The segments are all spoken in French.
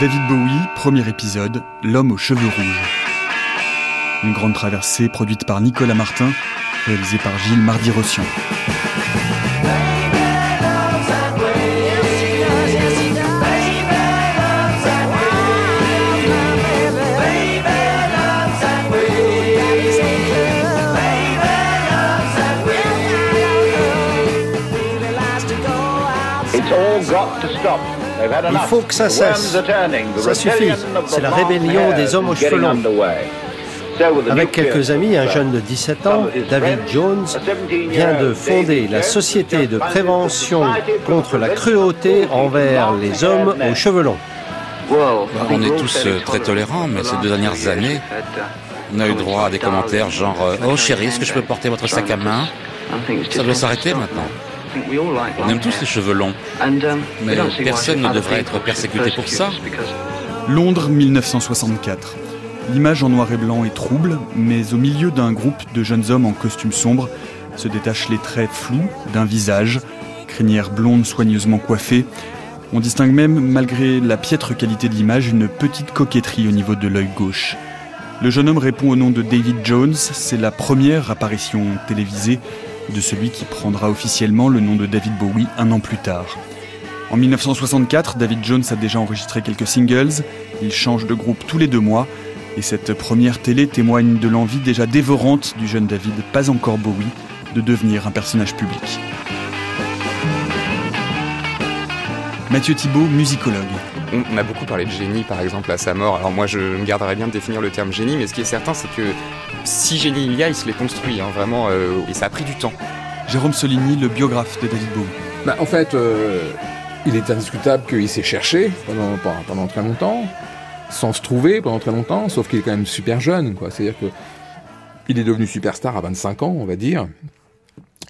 David Bowie, premier épisode, L'homme aux cheveux rouges. Une grande traversée produite par Nicolas Martin, réalisée par Gilles Mardy-Rossian. Il faut que ça cesse. Ça suffit. C'est la rébellion des hommes aux cheveux longs. Avec quelques amis, un jeune de 17 ans, David Jones, vient de fonder la Société de prévention contre la cruauté envers les hommes aux cheveux longs. On est tous euh, très tolérants, mais ces deux dernières années, on a eu droit à des commentaires genre euh, Oh chérie, est-ce que je peux porter votre sac à main? Ça doit s'arrêter maintenant. On aime tous les cheveux longs, mais personne ne devrait être persécuté pour ça. Londres 1964. L'image en noir et blanc est trouble, mais au milieu d'un groupe de jeunes hommes en costume sombre se détachent les traits flous d'un visage, crinière blonde soigneusement coiffée. On distingue même, malgré la piètre qualité de l'image, une petite coquetterie au niveau de l'œil gauche. Le jeune homme répond au nom de David Jones, c'est la première apparition télévisée de celui qui prendra officiellement le nom de David Bowie un an plus tard. En 1964, David Jones a déjà enregistré quelques singles, il change de groupe tous les deux mois, et cette première télé témoigne de l'envie déjà dévorante du jeune David, pas encore Bowie, de devenir un personnage public. Mathieu Thibault, musicologue. On a beaucoup parlé de génie, par exemple, à sa mort. Alors moi, je me garderais bien de définir le terme génie, mais ce qui est certain, c'est que si génie il y a, il se l'est construit, hein, vraiment, euh, et ça a pris du temps. Jérôme Soligny, le biographe de David Bowie. Bah, en fait, euh, il est indiscutable qu'il s'est cherché pendant, pendant très longtemps sans se trouver pendant très longtemps, sauf qu'il est quand même super jeune, quoi. C'est-à-dire que il est devenu superstar à 25 ans, on va dire.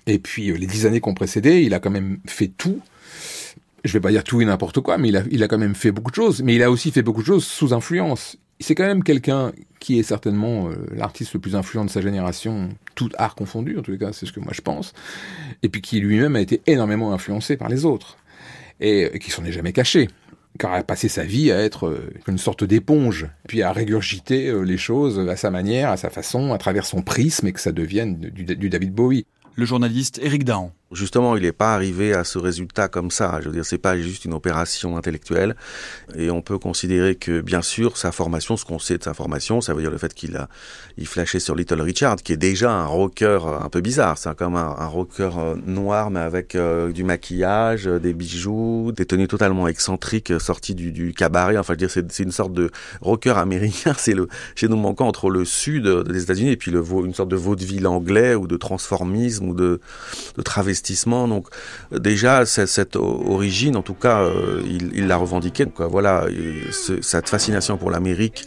Et puis euh, les dix années qui ont précédé, il a quand même fait tout. Je vais pas dire tout et n'importe quoi, mais il a, il a quand même fait beaucoup de choses. Mais il a aussi fait beaucoup de choses sous influence. C'est quand même quelqu'un qui est certainement euh, l'artiste le plus influent de sa génération, tout art confondu, en tous les cas, c'est ce que moi je pense. Et puis qui lui-même a été énormément influencé par les autres. Et, et qui s'en est jamais caché car a passé sa vie à être euh, une sorte d'éponge, puis à régurgiter euh, les choses à sa manière, à sa façon, à travers son prisme, et que ça devienne du, du David Bowie. Le journaliste Eric Dahan. Justement, il n'est pas arrivé à ce résultat comme ça. Je veux dire, c'est pas juste une opération intellectuelle. Et on peut considérer que, bien sûr, sa formation, ce qu'on sait de sa formation, ça veut dire le fait qu'il a, il flashait sur Little Richard, qui est déjà un rocker un peu bizarre. C'est comme un, un, rocker euh, noir, mais avec euh, du maquillage, euh, des bijoux, des tenues totalement excentriques sorties du, du cabaret. Enfin, je veux dire, c'est une sorte de rocker américain. C'est le, chez nous manquant entre le sud des États-Unis et puis le, une sorte de vaudeville anglais ou de transformisme ou de, de donc déjà cette origine, en tout cas, euh, il l'a revendiqué. Donc voilà, cette fascination pour l'Amérique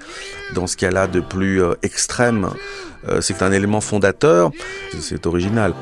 dans ce qu'elle a de plus euh, extrême, euh, c'est un élément fondateur. C'est original.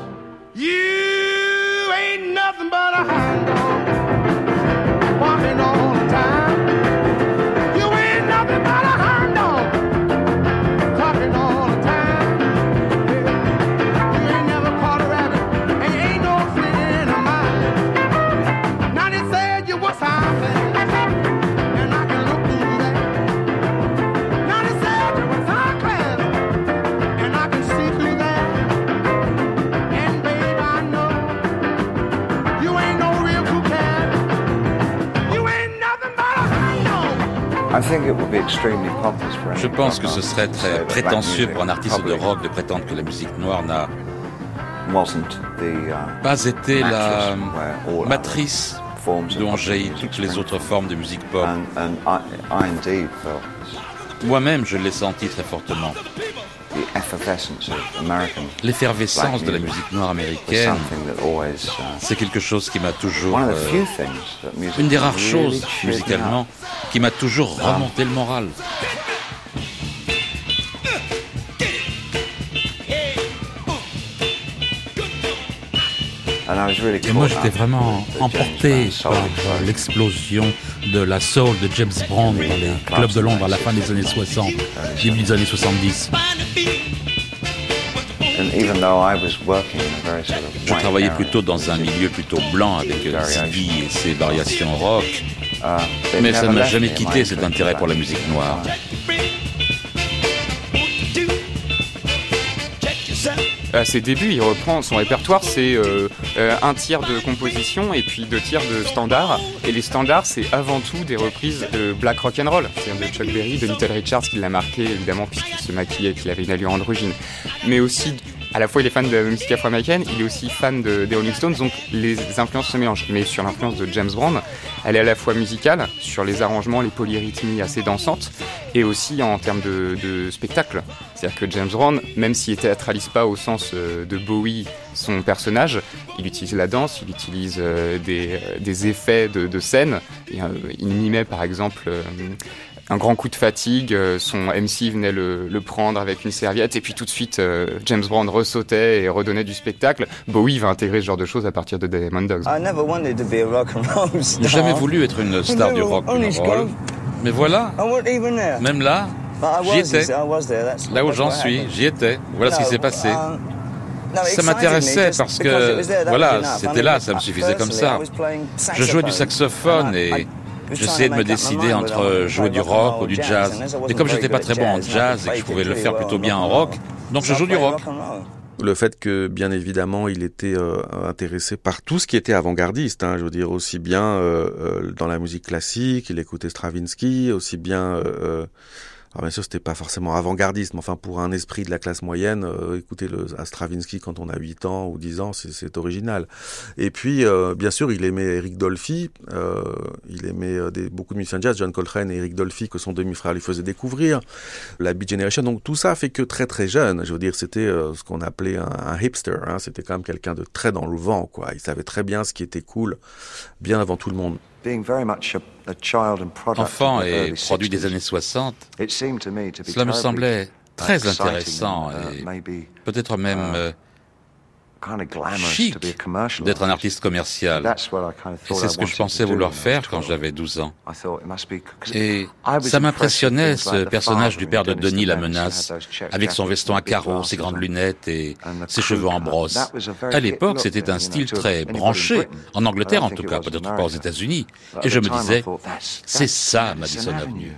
Je pense que ce serait très prétentieux pour un artiste de rock de prétendre que la musique noire n'a uh, pas été la matrice dont jaillit toutes les autres formes de musique pop. Moi-même, je l'ai senti très fortement. L'effervescence de la musique noire américaine, uh, c'est quelque chose qui m'a toujours... Euh, une des rares choses, musicalement, qui m'a toujours remonté le moral. Et moi, j'étais vraiment emporté par l'explosion de la soul de James Brown dans les clubs de Londres à la fin des années 60, début des années 70. Je travaillais plutôt dans un milieu plutôt blanc avec Ziggy et ses variations rock. Mais ça ne m'a jamais quitté cet intérêt pour la musique noire. À ses débuts, il reprend son répertoire, c'est euh, euh, un tiers de composition et puis deux tiers de standards. Et les standards, c'est avant tout des reprises de black rock and roll, c'est-à-dire de Chuck Berry, de Little Richards, qui l'a marqué évidemment puisqu'il se maquillait, qu'il avait une allure androgyne, mais aussi à la fois il est fan de la musique afro-américaine, il est aussi fan de, des Rolling Stones, donc les influences se mélangent. Mais sur l'influence de James Brown, elle est à la fois musicale, sur les arrangements, les polyrythmies assez dansantes, et aussi en termes de, de spectacle. C'est-à-dire que James Brown, même s'il ne théâtralise pas au sens euh, de Bowie son personnage, il utilise la danse, il utilise euh, des, euh, des, effets de, de scène. il mimait par exemple un grand coup de fatigue, euh, son MC venait le, le, prendre avec une serviette et puis tout de suite euh, James Brown ressautait et redonnait du spectacle. Bowie va intégrer ce genre de choses à partir de Diamond Dogs. J'ai jamais voulu être une star du rock and roll, mais voilà, même là, j'y étais. Là où j'en suis, j'y étais. Voilà ce qui s'est passé. Um, ça m'intéressait parce que, voilà, c'était là, ça me suffisait comme ça. Je jouais du saxophone et J'essayais de me décider entre jouer du rock ou du jazz. Et comme j'étais pas très bon en jazz et que je pouvais le faire plutôt bien en rock, donc je joue du rock. Le fait que, bien évidemment, il était euh, intéressé par tout ce qui était avant-gardiste. Hein, je veux dire, aussi bien euh, euh, dans la musique classique, il écoutait Stravinsky, aussi bien alors bien sûr, c'était pas forcément avant-gardiste, mais enfin pour un esprit de la classe moyenne, euh, écouter le Stravinsky quand on a 8 ans ou 10 ans, c'est original. Et puis, euh, bien sûr, il aimait Eric Dolphy, euh, il aimait euh, des, beaucoup de musiciens jazz, John Coltrane et Eric Dolphy, que son demi-frère lui faisait découvrir, la Beat Generation. Donc tout ça fait que très très jeune, je veux dire, c'était ce qu'on appelait un, un hipster. Hein, c'était quand même quelqu'un de très dans le vent, quoi. Il savait très bien ce qui était cool, bien avant tout le monde. Enfant et produit des années 60, cela me semblait très intéressant et peut-être même uh, euh, chic d'être un artiste commercial. Et c'est ce que je pensais vouloir faire quand j'avais 12 ans. Et ça m'impressionnait ce personnage du père de Denis la menace, avec son veston à carreaux, ses grandes lunettes et ses cheveux en brosse. À l'époque, c'était un style très branché, en Angleterre en tout cas, peut-être pas aux États-Unis. Et je me disais, c'est ça Madison Avenue.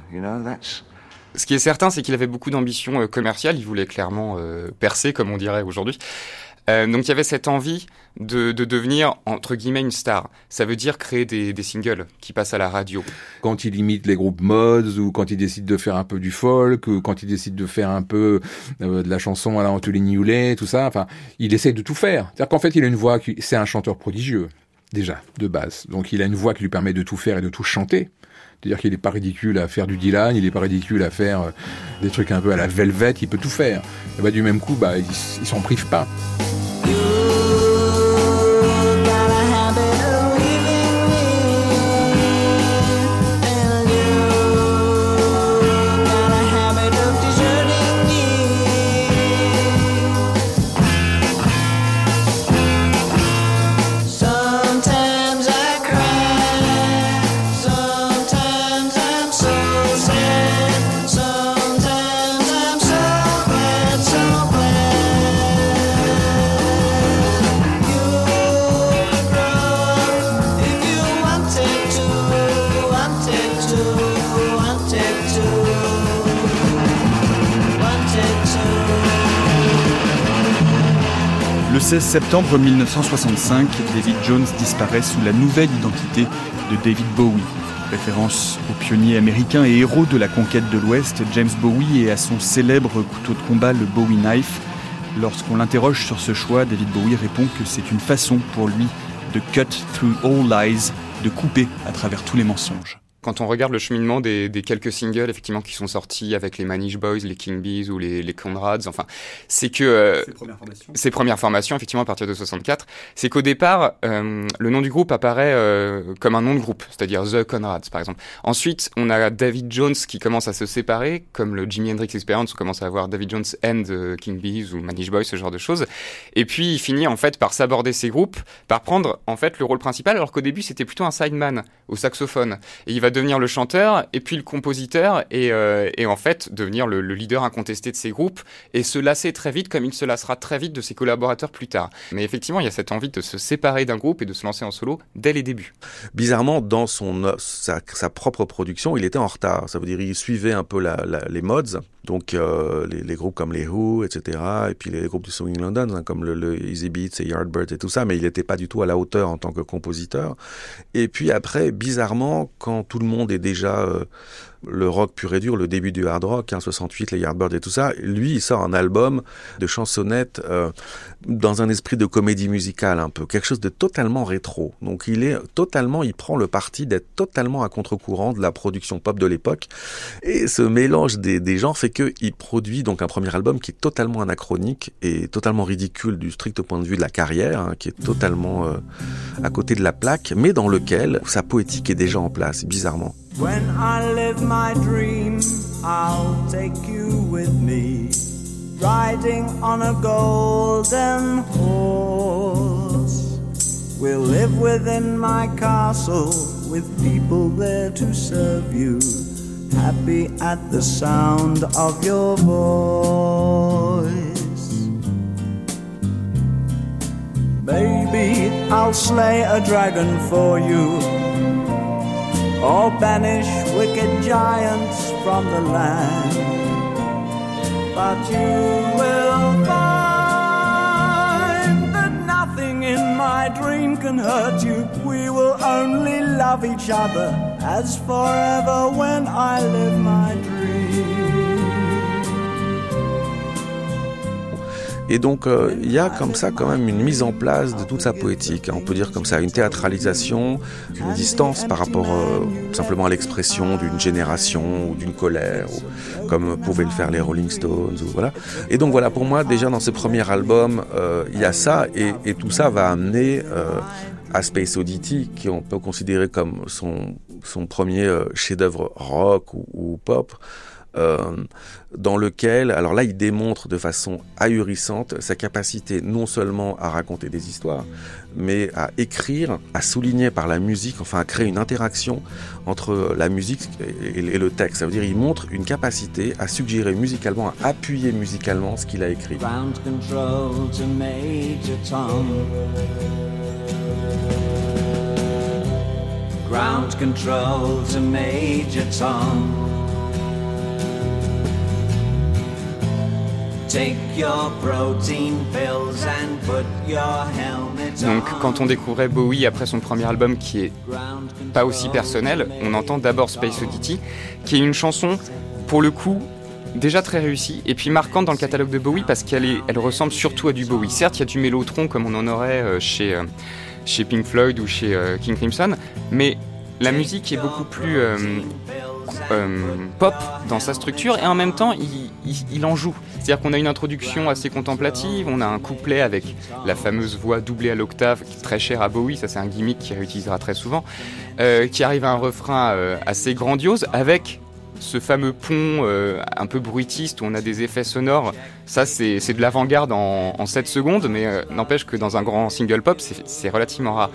Ce qui est certain, c'est qu'il avait beaucoup d'ambition euh, commerciale. Il voulait clairement euh, percer, comme on dirait aujourd'hui. Euh, donc il y avait cette envie de, de, devenir entre guillemets une star. Ça veut dire créer des, des, singles qui passent à la radio. Quand il imite les groupes mods ou quand il décide de faire un peu du folk ou quand il décide de faire un peu euh, de la chanson à la Anthony Hewlett, tout ça. Enfin, il essaie de tout faire. C'est-à-dire qu'en fait, il a une voix qui, c'est un chanteur prodigieux déjà de base. Donc il a une voix qui lui permet de tout faire et de tout chanter. C'est-à-dire qu'il n'est pas ridicule à faire du Dylan, il n'est pas ridicule à faire euh, des trucs un peu à la Velvet, il peut tout faire. Et bah, du même coup, bah, il, il s'en prive pas. 16 septembre 1965, David Jones disparaît sous la nouvelle identité de David Bowie. Référence au pionnier américain et héros de la conquête de l'Ouest, James Bowie et à son célèbre couteau de combat, le Bowie Knife. Lorsqu'on l'interroge sur ce choix, David Bowie répond que c'est une façon pour lui de cut through all lies, de couper à travers tous les mensonges quand on regarde le cheminement des, des, quelques singles effectivement qui sont sortis avec les Manish Boys, les King Bees ou les, les Conrads, enfin, c'est que euh, ces, premières formations, effectivement à partir de 64, c'est qu'au départ euh, le nom du groupe apparaît euh, comme un nom de groupe, c'est-à-dire The Conrads par exemple. Ensuite, on a David Jones qui commence à se séparer, comme le Jimi Hendrix Experience, on commence à avoir David Jones and the King Bees ou Manish Boys, ce genre de choses. Et puis il finit en fait par s'aborder ces groupes, par prendre en fait le rôle principal, alors qu'au début c'était plutôt un sideman au saxophone. Et il va devenir le chanteur et puis le compositeur et, et en fait devenir le, le, leader incontesté de ses groupes et se lasser très vite comme il se lassera très vite de ses collaborateurs plus tard. Mais effectivement, il y a cette envie de se séparer d'un groupe et de se lancer en solo dès les débuts. Bizarrement, dans son, sa, propre production, il était en retard. Ça veut dire il suivait un peu la, les mods, donc euh, les, les, groupes comme les Who, etc. Et puis les groupes du Swing London, hein, comme le, le, Easy Beats et Yardbirds et tout ça, mais il n'était pas du tout à la hauteur en tant que compositeur. Et puis après, bizarrement, quand tout le monde est déjà euh, le rock pur et dur, le début du hard rock, hein, 68, les Yardbirds et tout ça, lui, il sort un album de chansonnettes euh, dans un esprit de comédie musicale un peu, quelque chose de totalement rétro. Donc il est totalement, il prend le parti d'être totalement à contre-courant de la production pop de l'époque. Et ce mélange des, des genres fait qu'il produit donc un premier album qui est totalement anachronique et totalement ridicule du strict point de vue de la carrière, hein, qui est totalement euh, à côté de la plaque, mais dans lequel sa poétique est déjà en place, bizarrement. When I live my dream, I'll take you with me, riding on a golden horse. We'll live within my castle with people there to serve you, happy at the sound of your voice. Maybe I'll slay a dragon for you or banish wicked giants from the land. But you will find that nothing in my dream can hurt you. We will only love each other as forever when I live my dream. Et donc, euh, il y a comme ça quand même une mise en place de toute sa poétique. On peut dire comme ça, une théâtralisation, une distance par rapport euh, simplement à l'expression d'une génération ou d'une colère, ou, comme pouvaient le faire les Rolling Stones. Ou, voilà. Et donc voilà, pour moi, déjà dans ce premier album, euh, il y a ça, et, et, tout ça va amener à Space Oddity, qui on peut considérer comme son, son premier chef-d'œuvre rock ou, ou pop. Euh, dans lequel, alors là, il démontre de façon ahurissante sa capacité non seulement à raconter des histoires, mais à écrire, à souligner par la musique, enfin à créer une interaction entre la musique et, le texte. Ça veut dire il montre une capacité à suggérer musicalement, à appuyer musicalement ce qu'il a écrit. Ground control to Major. Donc quand on découvrait Bowie après son premier album qui est pas aussi personnel, on entend d'abord Space Oddity, qui est une chanson pour le coup déjà très réussie et puis marquante dans le catalogue de Bowie parce qu'elle elle ressemble surtout à du Bowie. Certes, il y a du mélotron comme on en aurait chez, chez Pink Floyd ou chez King Crimson, mais la musique est beaucoup plus euh, euh, pop dans sa structure et en même temps il, en joue. C'est-à-dire qu'on a une introduction assez contemplative, on a un couplet avec la fameuse voix doublée à l'octave qui est très chère à Bowie, ça c'est un gimmick qu'il réutilisera très souvent, euh, qui arrive à un refrain euh, assez grandiose avec ce fameux pont un peu bruitiste où on a des effets sonores, ça c'est de l'avant-garde en, en 7 secondes, mais n'empêche que dans un grand single pop c'est relativement rare.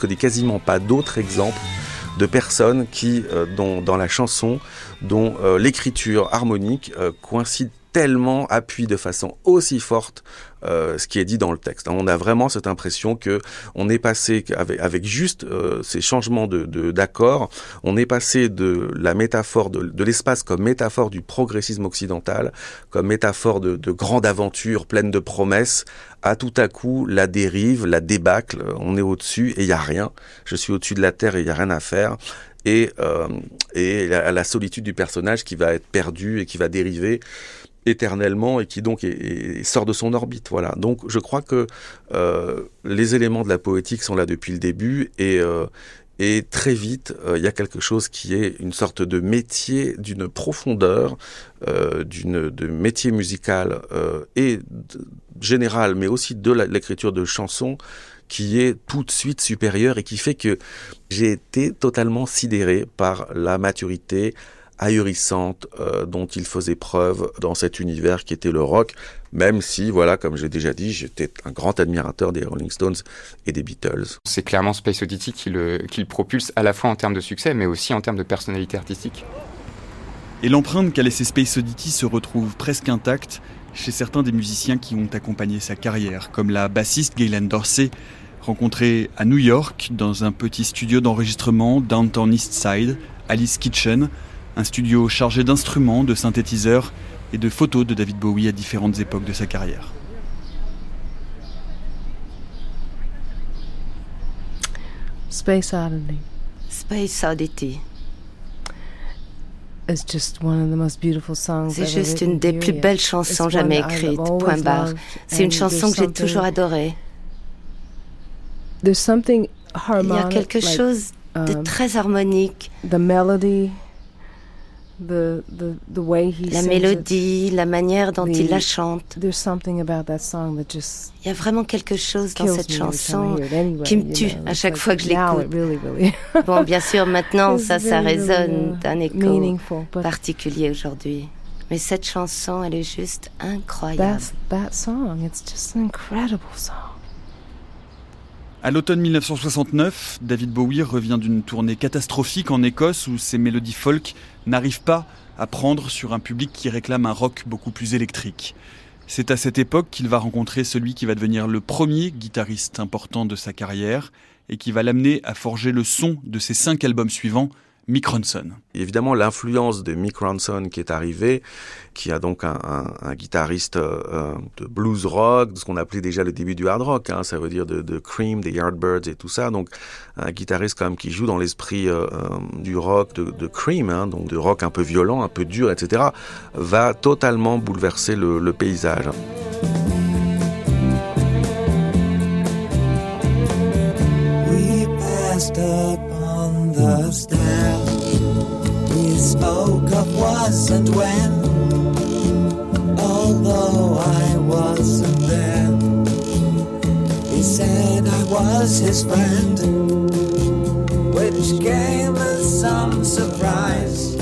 Connais quasiment pas d'autres exemples de personnes qui, euh, dans la chanson, dont euh, l'écriture harmonique euh, coïncide tellement appuie de façon aussi forte euh, ce qui est dit dans le texte. On a vraiment cette impression que on est passé avec, avec juste euh, ces changements de d'accords, on est passé de la métaphore de, de l'espace comme métaphore du progressisme occidental, comme métaphore de, de grande aventure pleine de promesses, à tout à coup la dérive, la débâcle. On est au-dessus et il y a rien. Je suis au-dessus de la terre et il y a rien à faire et, euh, et la, la, solitude du personnage qui va être perdu et qui va dériver éternellement et qui donc sort de son orbite. Voilà. Donc je crois que euh, les éléments de la poétique sont là depuis le début et, euh, très vite euh, il y a quelque chose qui est une sorte de métier d'une profondeur, de métier musical et général, mais aussi de l'écriture de chansons qui est tout de suite supérieur et qui fait que j'ai été totalement sidéré par la maturité, ahurissante euh, dont il faisait preuve dans cet univers qui était le rock, même si, voilà, comme j'ai déjà dit, j'étais un grand admirateur des Rolling Stones et des Beatles. C'est clairement Space Oddity qui le, qui le propulse à la fois en termes de succès, mais aussi en termes de personnalité artistique. Et l'empreinte qu'a laissé Space Oddity se retrouve presque intacte chez certains des musiciens qui ont accompagné sa carrière, comme la bassiste Gaylen Dorsey, rencontrée à New York dans un petit studio d'enregistrement Downtown East Side, Alice Kitchen, un studio chargé d'instruments, de synthétiseurs et de photos de David Bowie à différentes époques de sa carrière. Space Oddity. Space Oddity. C'est juste une des plus belles chansons jamais écrites, point barre. C'est une chanson que j'ai toujours adorée. Il y a quelque chose de um, très harmonique. The melody, The, the, the way he la mélodie, la manière dont the, il la chante. There's something about that song that just il y a vraiment quelque chose dans cette chanson qui me tue à chaque fois que je l'écoute. Really, really bon, bien sûr, maintenant, ça, ça résonne d'un écho particulier aujourd'hui. Mais cette chanson, elle est juste incroyable. À l'automne 1969, David Bowie revient d'une tournée catastrophique en Écosse où ses mélodies folk n'arrivent pas à prendre sur un public qui réclame un rock beaucoup plus électrique. C'est à cette époque qu'il va rencontrer celui qui va devenir le premier guitariste important de sa carrière et qui va l'amener à forger le son de ses cinq albums suivants, Mick Ronson. Évidemment, l'influence de Mick Ronson qui est arrivé, qui a donc un, un, un guitariste euh, de blues rock, de ce qu'on appelait déjà le début du hard rock, hein, ça veut dire de, de, Cream, des Yardbirds et tout ça. Donc un guitariste quand même qui joue dans l'esprit euh, du rock de, de Cream, hein, donc de rock un peu violent, un peu dur, etc., va totalement bouleverser le, le paysage. We passed up when, although I wasn't there. He said I was his friend, which some surprise.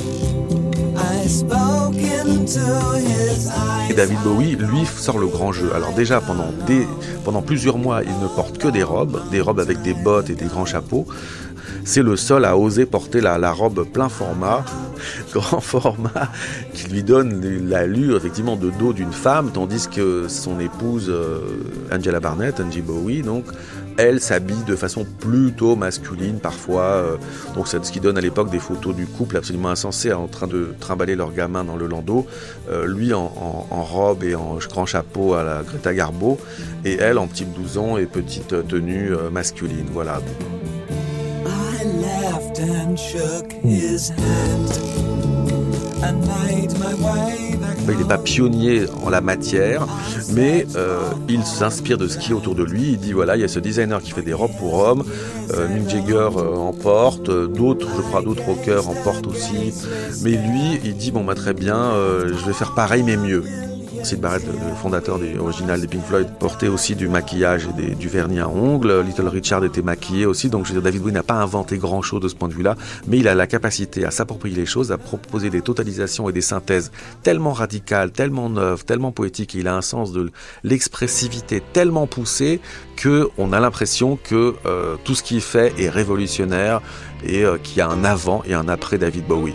I spoke into his eyes. Et David Bowie, lui, sort le grand jeu. Alors déjà, pendant, des, pendant plusieurs mois, il ne porte que des robes, des robes avec des bottes et des grands chapeaux c'est le seul à oser porter la, robe plein format, grand format, qui lui donne l'allure effectivement de dos d'une femme, tandis que son épouse euh, Angela Barnett, Angie Bowie, donc elle s'habille de façon plutôt masculine parfois. Euh, donc c'est ce qui donne à l'époque des photos du couple absolument insensés en train de trimballer leur gamin dans le landau. Euh, lui en, robe et en grand chapeau à la Greta Garbo et elle en petit blouson et petite tenue masculine. Voilà. Il n'est pas pionnier en la matière, mais euh, il s'inspire de ce qui est autour de lui. Il dit voilà, il y a ce designer qui fait des robes pour hommes, euh, Mick Jagger euh, en porte, d'autres, je crois, d'autres rockers en portent aussi. Mais lui, il dit bon, bah très bien, euh, je vais faire pareil mais mieux. Sid Barrett, le fondateur du, original des Pink Floyd, portait aussi du maquillage et du vernis à ongles. Little Richard était maquillé aussi, donc je veux dire, David Bowie n'a pas inventé grand-chose de ce point de vue-là, mais il a la capacité à s'approprier les choses, à proposer des totalisations et des synthèses tellement radicales, tellement neuves, tellement poétiques, il a un sens de l'expressivité tellement poussé que on a l'impression que euh, tout ce qu'il fait est révolutionnaire et euh, qu'il y a un avant et un après David Bowie.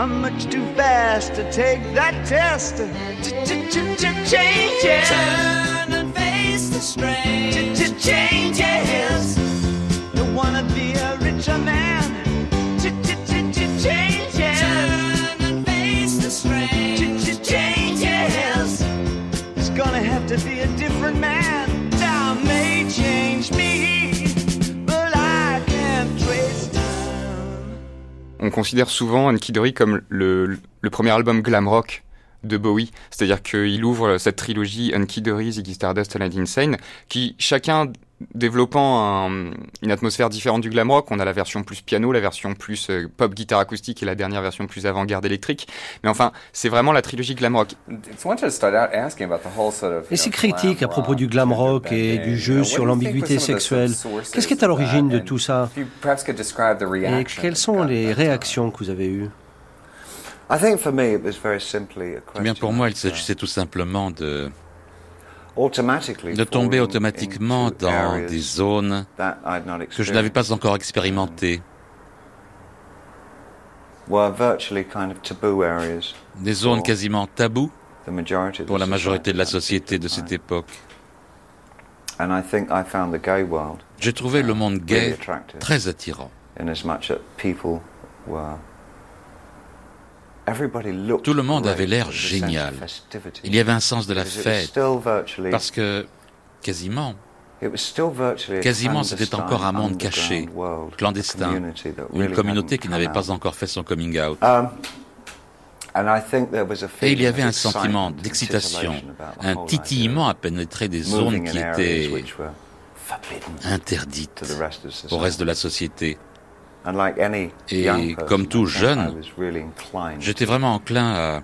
I'm much too fast to take that test. Changes. Turn and face the strain. Changes. Don't wanna be a richer man. On considère souvent Unkidori comme le, premier album glam rock de Bowie. C'est-à-dire qu'il ouvre cette trilogie Unky Dory, Ziggy Stardust, and Insane, qui chacun développant une atmosphère différente du glam rock. On a la version plus piano, la version plus euh, pop guitare acoustique et la dernière version plus avant-garde électrique. Mais enfin, c'est vraiment la trilogie glam rock. Et ces critiques à propos du glam rock et du jeu sur l'ambiguïté sexuelle, qu'est-ce qui est à l'origine de tout ça? Et quelles sont les réactions que vous avez eues? Eh bien, pour moi, il s'agissait tout simplement de de tomber automatiquement dans des zones que je n'avais pas encore expérimentées. Des zones quasiment taboues pour la majorité de la société de cette époque. J'ai trouvé le monde gay très attirant. Tout le monde avait l'air génial. Il y avait un sens de la fête. Parce que, quasiment, quasiment c'était encore un monde caché, clandestin, une communauté qui n'avait pas encore fait son coming out. Um, Et il y avait un sentiment d'excitation, un titillement à pénétrer des zones qui étaient interdites au reste de la société. Et comme tout jeune, j'étais vraiment enclin à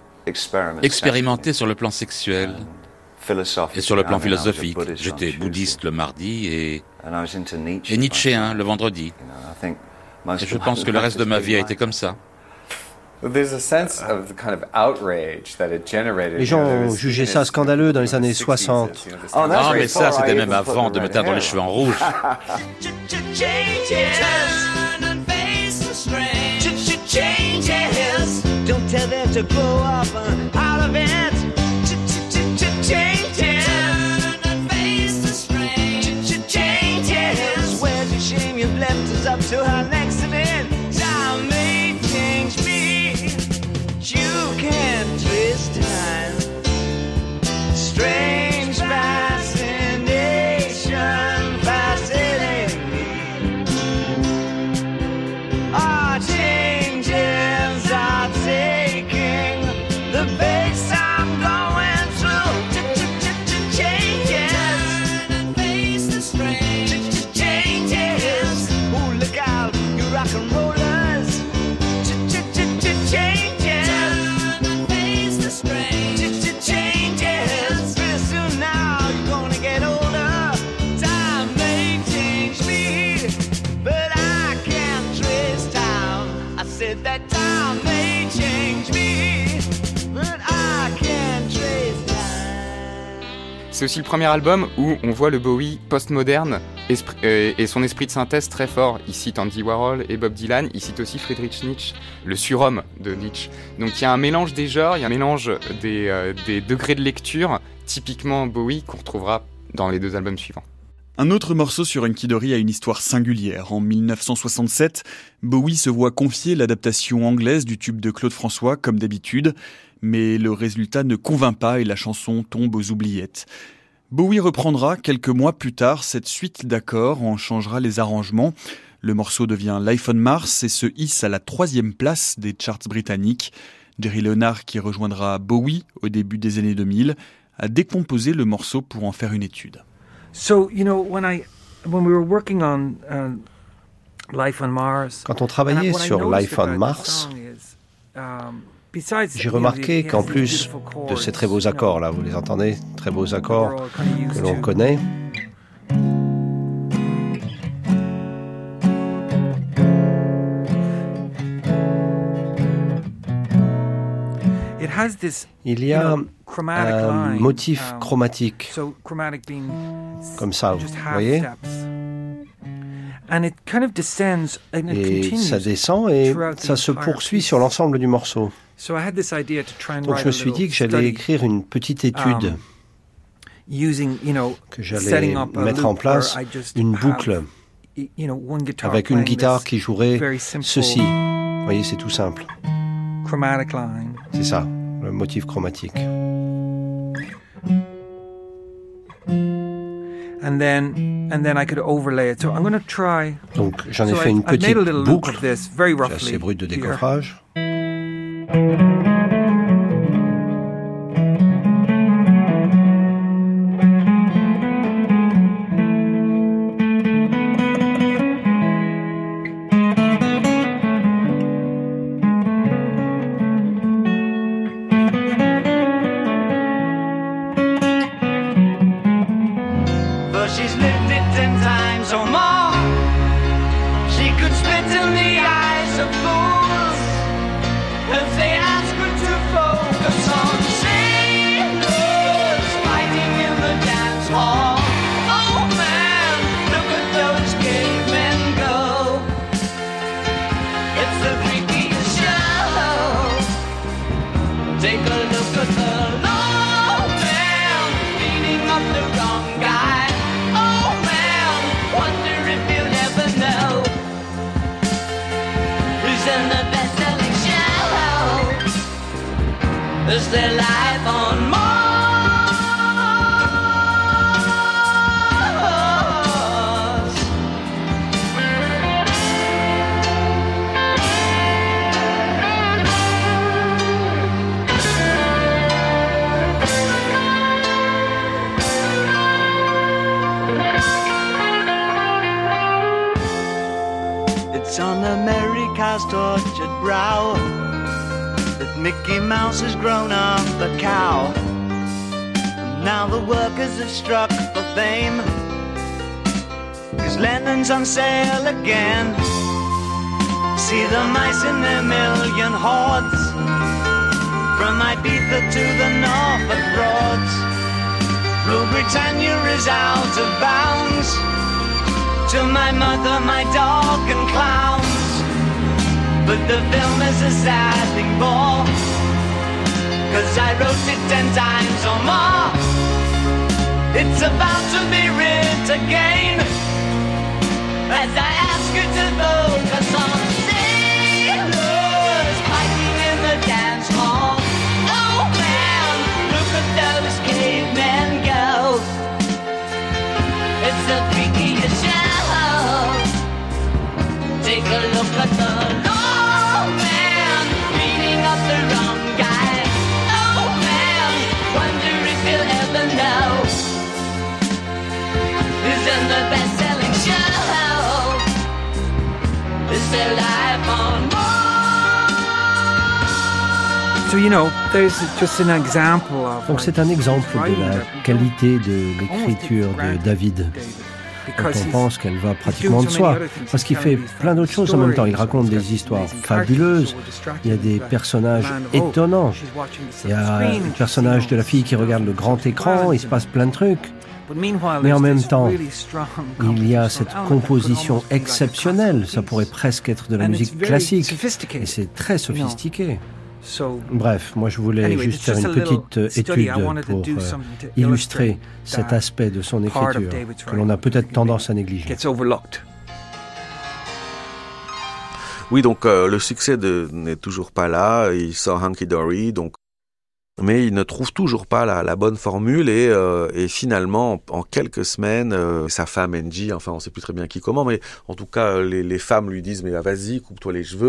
expérimenter sur le plan sexuel et sur le plan philosophique. J'étais bouddhiste le mardi et, et nietzschéen le vendredi. Et je pense que le reste de ma vie a été comme ça. Les gens ont jugé ça scandaleux dans les années 60. Ah, mais ça, c'était même avant de me teindre les cheveux en rouge. tell them to grow up uh, out of it. Changes. Turn and face the strange. Changes. Where's your shame? You've left us up to her C'est aussi le premier album où on voit le Bowie postmoderne euh, et son esprit de synthèse très fort. Il cite Andy Warhol et Bob Dylan, il cite aussi Friedrich Nietzsche, le surhomme de Nietzsche. Donc il y a un mélange des genres, il y a un mélange des, euh, des degrés de lecture, typiquement Bowie, qu'on retrouvera dans les deux albums suivants. Un autre morceau sur Hunky Dory a une histoire singulière. En 1967, Bowie se voit confier l'adaptation anglaise du tube de Claude François, comme d'habitude, mais le résultat ne convainc pas et la chanson tombe aux oubliettes. Bowie reprendra quelques mois plus tard cette suite d'accords, en changera les arrangements. Le morceau devient Life on Mars et se hisse à la troisième place des charts britanniques. Jerry Leonard, qui rejoindra Bowie au début des années 2000, a décomposé le morceau pour en faire une étude. Quand on travaillait sur Life on Mars, j'ai remarqué qu'en plus de ces très beaux accords là, vous les entendez, très beaux accords que l'on connaît, il y a un motif um, chromatique, comme ça, vous voyez? et ça descend et ça se poursuit sur l'ensemble du morceau. Donc je me suis dit que j'allais écrire une petite étude, um, que j'allais mettre en place une boucle avec une guitare qui jouerait ceci. Vous voyez, c'est tout simple. C'est ça, le motif chromatique. And then, and then I could overlay it. So I'm going to try. Donc j'en ai fait une petite boucle, assez brute de décoffrage. Thank you. Donc c'est un exemple de la qualité de l'écriture de David. Quand on pense qu'elle va pratiquement de soi, parce qu'il fait plein d'autres choses en même temps. Il raconte des histoires fabuleuses, il y a des personnages étonnants, il y a le personnage de la fille qui regarde le grand écran, il se passe plein de trucs. Mais en même temps, il y a cette composition exceptionnelle, ça pourrait presque être de la musique classique, et c'est très sophistiqué. Bref, moi je voulais juste faire une petite euh, étude pour euh, illustrer cet aspect de son écriture que l'on a peut-être tendance à négliger. Oui, donc euh, le succès n'est toujours pas là. Il sort Hunky Dory, donc mais il ne trouve toujours pas la, la bonne formule et, euh, et finalement en, quelques semaines euh, sa femme Angie enfin on sait plus très bien qui comment mais en tout cas les, les femmes lui disent mais vas-y coupe-toi les cheveux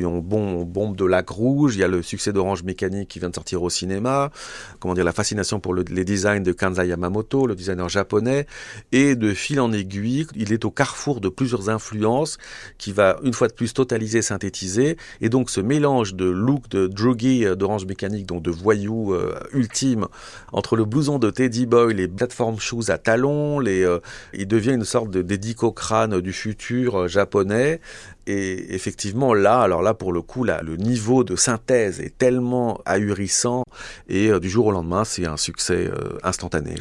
euh, on, bon, on bombe de lac rouge il y a le succès d'Orange Mécanique qui vient de sortir au cinéma comment dire la fascination pour le, les designs de Kanza Yamamoto le designer japonais et de fil en aiguille il est au carrefour de plusieurs influences qui va une fois de plus totaliser synthétiser et donc ce mélange de look de druggy d'Orange Mécanique donc de voyous euh, ultime entre le blouson de Teddy Boy, les platform shoes à talons, les, euh, il devient une sorte de d'Eddie Cochrane du futur euh, japonais. Et effectivement, là, alors là, pour le coup, là, le niveau de synthèse est tellement ahurissant et du jour au lendemain, c'est un succès instantané.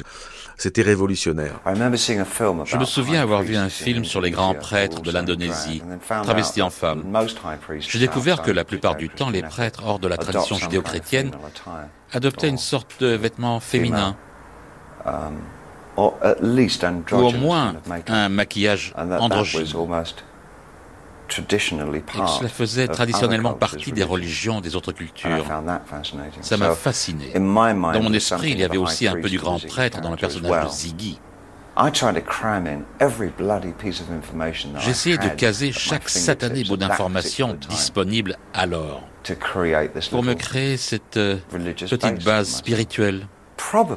C'était révolutionnaire. Je me souviens avoir vu un film sur les grands prêtres de l'Indonésie, travestis en femmes. J'ai découvert que la plupart du temps, les prêtres hors de la tradition judéo-chrétienne adoptaient une sorte de vêtement féminin ou au moins un maquillage androgyne. Cela faisait traditionnellement partie des religions des autres cultures. Ça m'a fasciné. Dans mon esprit, il y avait aussi un peu du grand prêtre dans le personnage de Ziggy. J'essayais de caser chaque satané bout d'information disponible alors pour me créer cette euh, petite base spirituelle.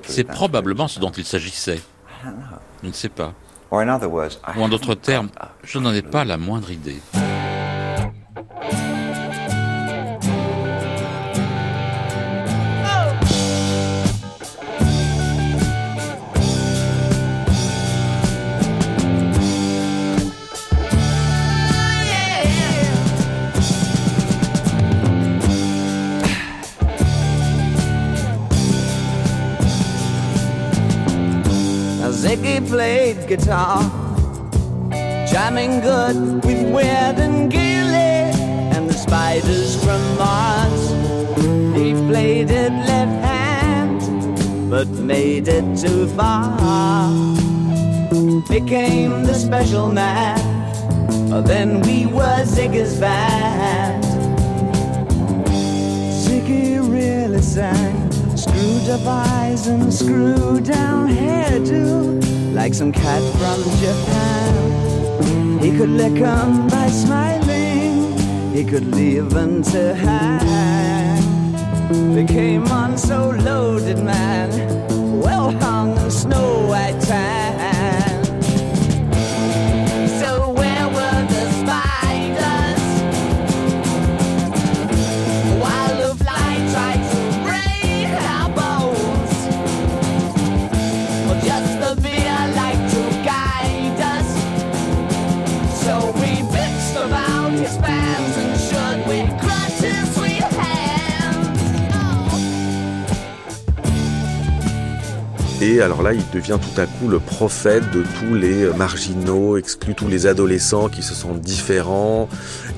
C'est probablement ce dont il s'agissait. Je ne sais pas. Ou en d'autres termes, je n'en ai pas la moindre idée. Ziggy played guitar, jamming good with Weird and Gilly the spiders from Mars. He played it left hand, but made it too far. Became the special man, then we were Ziggy's band. Ziggy really sang Screwed up eyes and screw down hairdo, like some cat from Japan. He could lick 'em by smiling, he could live them to hang. They came on so loaded, man, well hung in snow white tan. Alors là, il devient tout à coup le prophète de tous les marginaux, exclut tous les adolescents qui se sentent différents.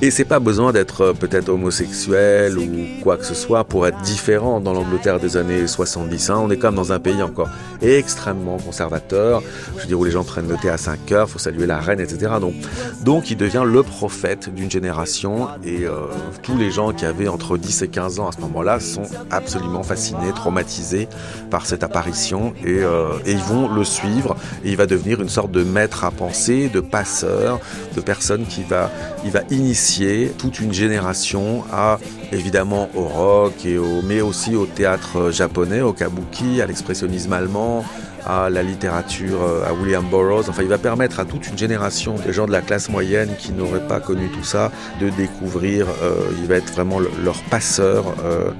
Et c'est pas besoin d'être euh, peut-être homosexuel ou quoi que ce soit pour être différent dans l'Angleterre des années 70. Hein. On est même dans un pays encore extrêmement conservateur. Je veux dire où les gens prennent le thé à 5 heures, faut saluer la reine, etc. Donc, donc il devient le prophète d'une génération et euh, tous les gens qui avaient entre 10 et 15 ans à ce moment-là sont absolument fascinés, traumatisés par cette apparition et, euh, et ils vont le suivre et il va devenir une sorte de maître à penser, de passeur, de personne qui va, il va initier toute une génération à évidemment au rock et au, mais aussi au théâtre japonais, au kabuki, à l'expressionnisme allemand, à la littérature, euh, à William Burroughs. Enfin, il va permettre à toute une génération de gens de la classe moyenne qui n'auraient pas connu tout ça de découvrir. Euh, il va être vraiment leur passeur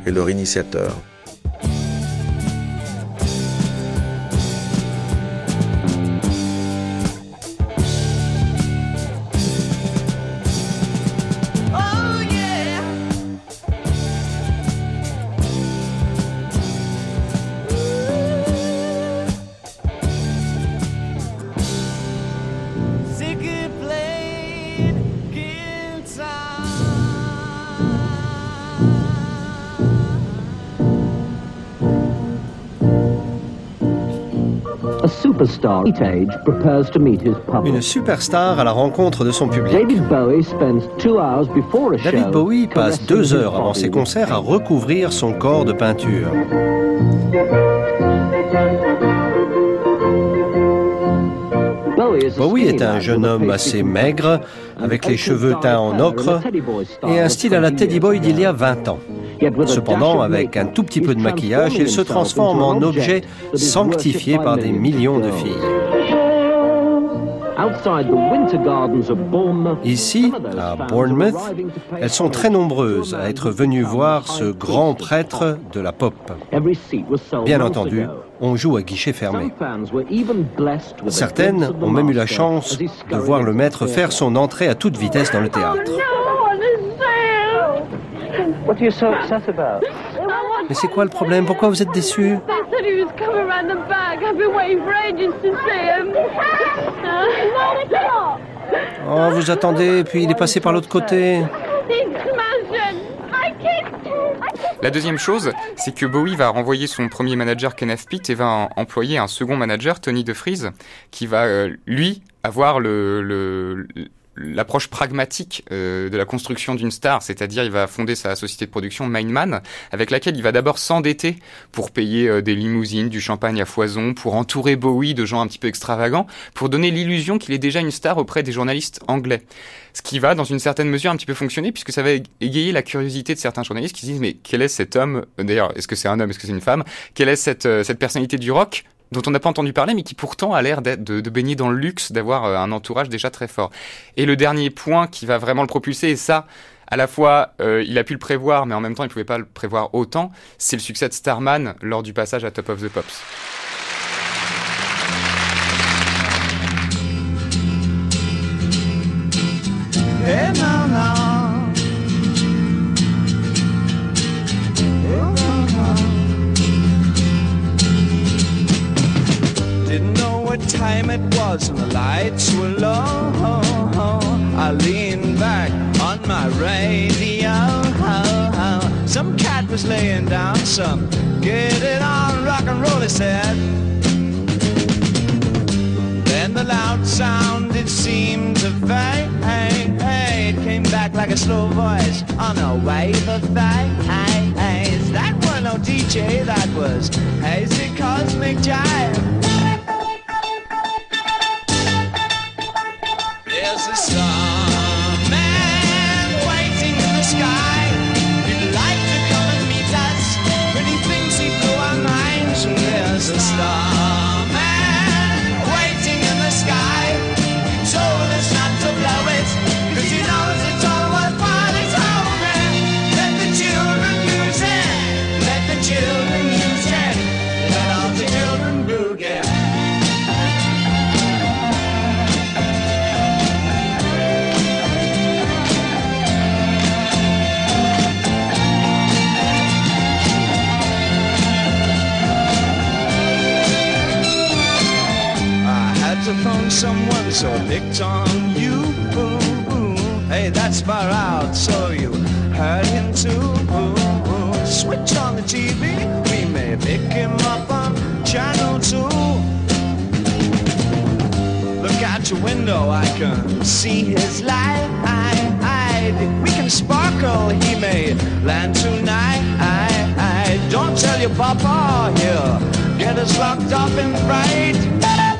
et leur initiateur. Une superstar à la rencontre de son public. David Bowie passe deux heures avant ses concerts à recouvrir son corps de peinture. Bowie est un jeune homme assez maigre, avec les cheveux teints en ocre et un style à la Teddy Boy d'il y a 20 ans. Cependant, avec un tout petit peu de maquillage, il se transforme en objet sanctifié par des millions de filles. Ici, à Bournemouth, elles sont très nombreuses à être venues voir ce grand prêtre de la pop. Bien entendu, on joue à guichet fermé. Certaines ont même eu la chance de voir le maître faire son entrée à toute vitesse dans le théâtre. Mais c'est quoi le problème? Pourquoi vous êtes déçu Oh, vous attendez, puis il est passé par l'autre côté. La deuxième chose, c'est que Bowie va renvoyer son premier manager Kenneth Pitt et va employer un second manager, Tony DeFries, qui va, euh, lui, avoir le, l'approche pragmatique euh, de la construction d'une star, c'est-à-dire il va fonder sa société de production Mainman, avec laquelle il va d'abord s'endetter pour payer euh, des limousines, du champagne à foison, pour entourer Bowie de gens un petit peu extravagants, pour donner l'illusion qu'il est déjà une star auprès des journalistes anglais. Ce qui va, dans une certaine mesure, un petit peu fonctionner, puisque ça va égayer la curiosité de certains journalistes qui se disent mais quel est cet homme? D'ailleurs, est-ce que c'est un homme, est-ce que c'est une femme? Quelle est cette, euh, cette personnalité du rock? Dont on n'a pas entendu parler, mais qui pourtant a l'air de, de, baigner dans le luxe, d'avoir euh, un entourage déjà très fort. Et le dernier point qui va vraiment le propulser, et ça, à la fois, euh, il a pu le prévoir, mais en même temps, il ne pouvait pas le prévoir autant, c'est le succès de Starman lors du passage à Top of the Pops. Was and the lights were low. I leaned back on my radio. Some cat was laying down some get it on rock and roll, he said. Then the loud sound it seemed to fade. Came back like a slow voice on a wave of bass. That was no DJ, that was hazy cosmic jive. So picked on you. Hey, that's far out, so you heard him too. Switch on the TV, we may pick him up on channel two. Look out your window, I can see his light. We can sparkle, he may land tonight. Don't tell your papa, he'll get us locked up in fright.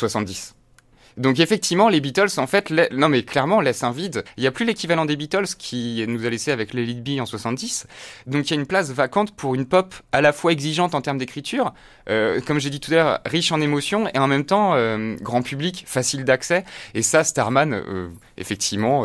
70. Donc effectivement, les Beatles, en fait, non mais clairement, laissent un vide. Il n'y a plus l'équivalent des Beatles qui nous a laissé avec les B en 70. Donc il y a une place vacante pour une pop à la fois exigeante en termes d'écriture, euh, comme j'ai dit tout à l'heure, riche en émotions et en même temps euh, grand public, facile d'accès. Et ça, Starman, euh, effectivement,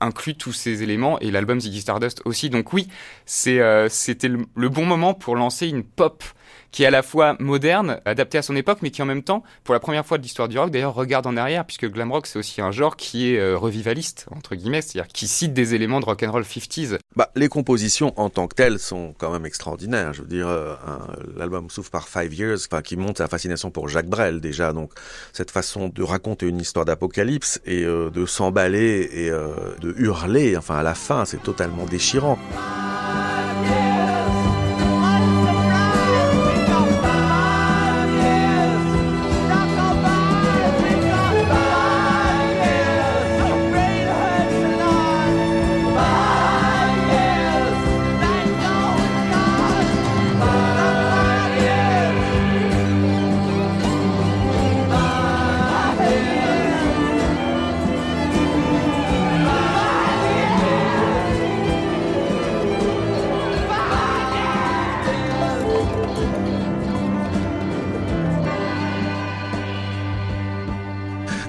inclut tous ces éléments et l'album Ziggy Stardust aussi. Donc oui, c'était le bon moment pour lancer une pop qui est à la fois moderne, adapté à son époque, mais qui en même temps, pour la première fois de l'histoire du rock, d'ailleurs, regarde en arrière, puisque glam rock, c'est aussi un genre qui est euh, revivaliste, entre guillemets, c'est-à-dire qui cite des éléments de rock and roll 50s. Bah, les compositions en tant que telles sont quand même extraordinaires. Je veux dire, euh, l'album souffre par Five Years, qui montre sa fascination pour Jacques Brel, déjà. Donc, cette façon de raconter une histoire d'apocalypse et euh, de s'emballer et de hurler, enfin, à la fin, c'est totalement déchirant.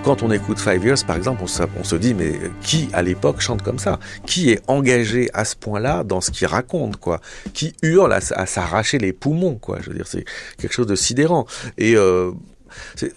Quand on écoute Five Years, par exemple, on se, dit, mais qui à l'époque chante comme ça? Qui est engagé à ce point-là dans ce qu'il raconte, quoi? Qui hurle à, s'arracher les poumons, quoi? Je veux dire, c'est quelque chose de sidérant. Et euh,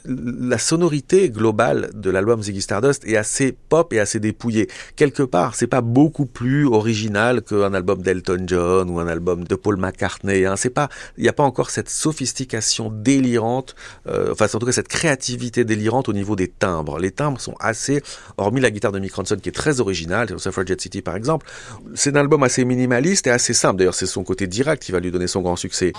la sonorité globale de l'album Ziggy Stardust est assez pop et assez dépouillée. Quelque part, c'est pas beaucoup plus original qu'un album d'Elton John ou un album de Paul McCartney. Hein. C'est pas, il n'y a pas encore cette sophistication délirante, euh, enfin en tout cas cette créativité délirante au niveau des timbres. Les timbres sont assez, hormis la guitare de Mick Ronson qui est très originale, sur Suffragette City par exemple, c'est un album assez minimaliste et assez simple. D'ailleurs, c'est son côté direct qui va lui donner son grand succès.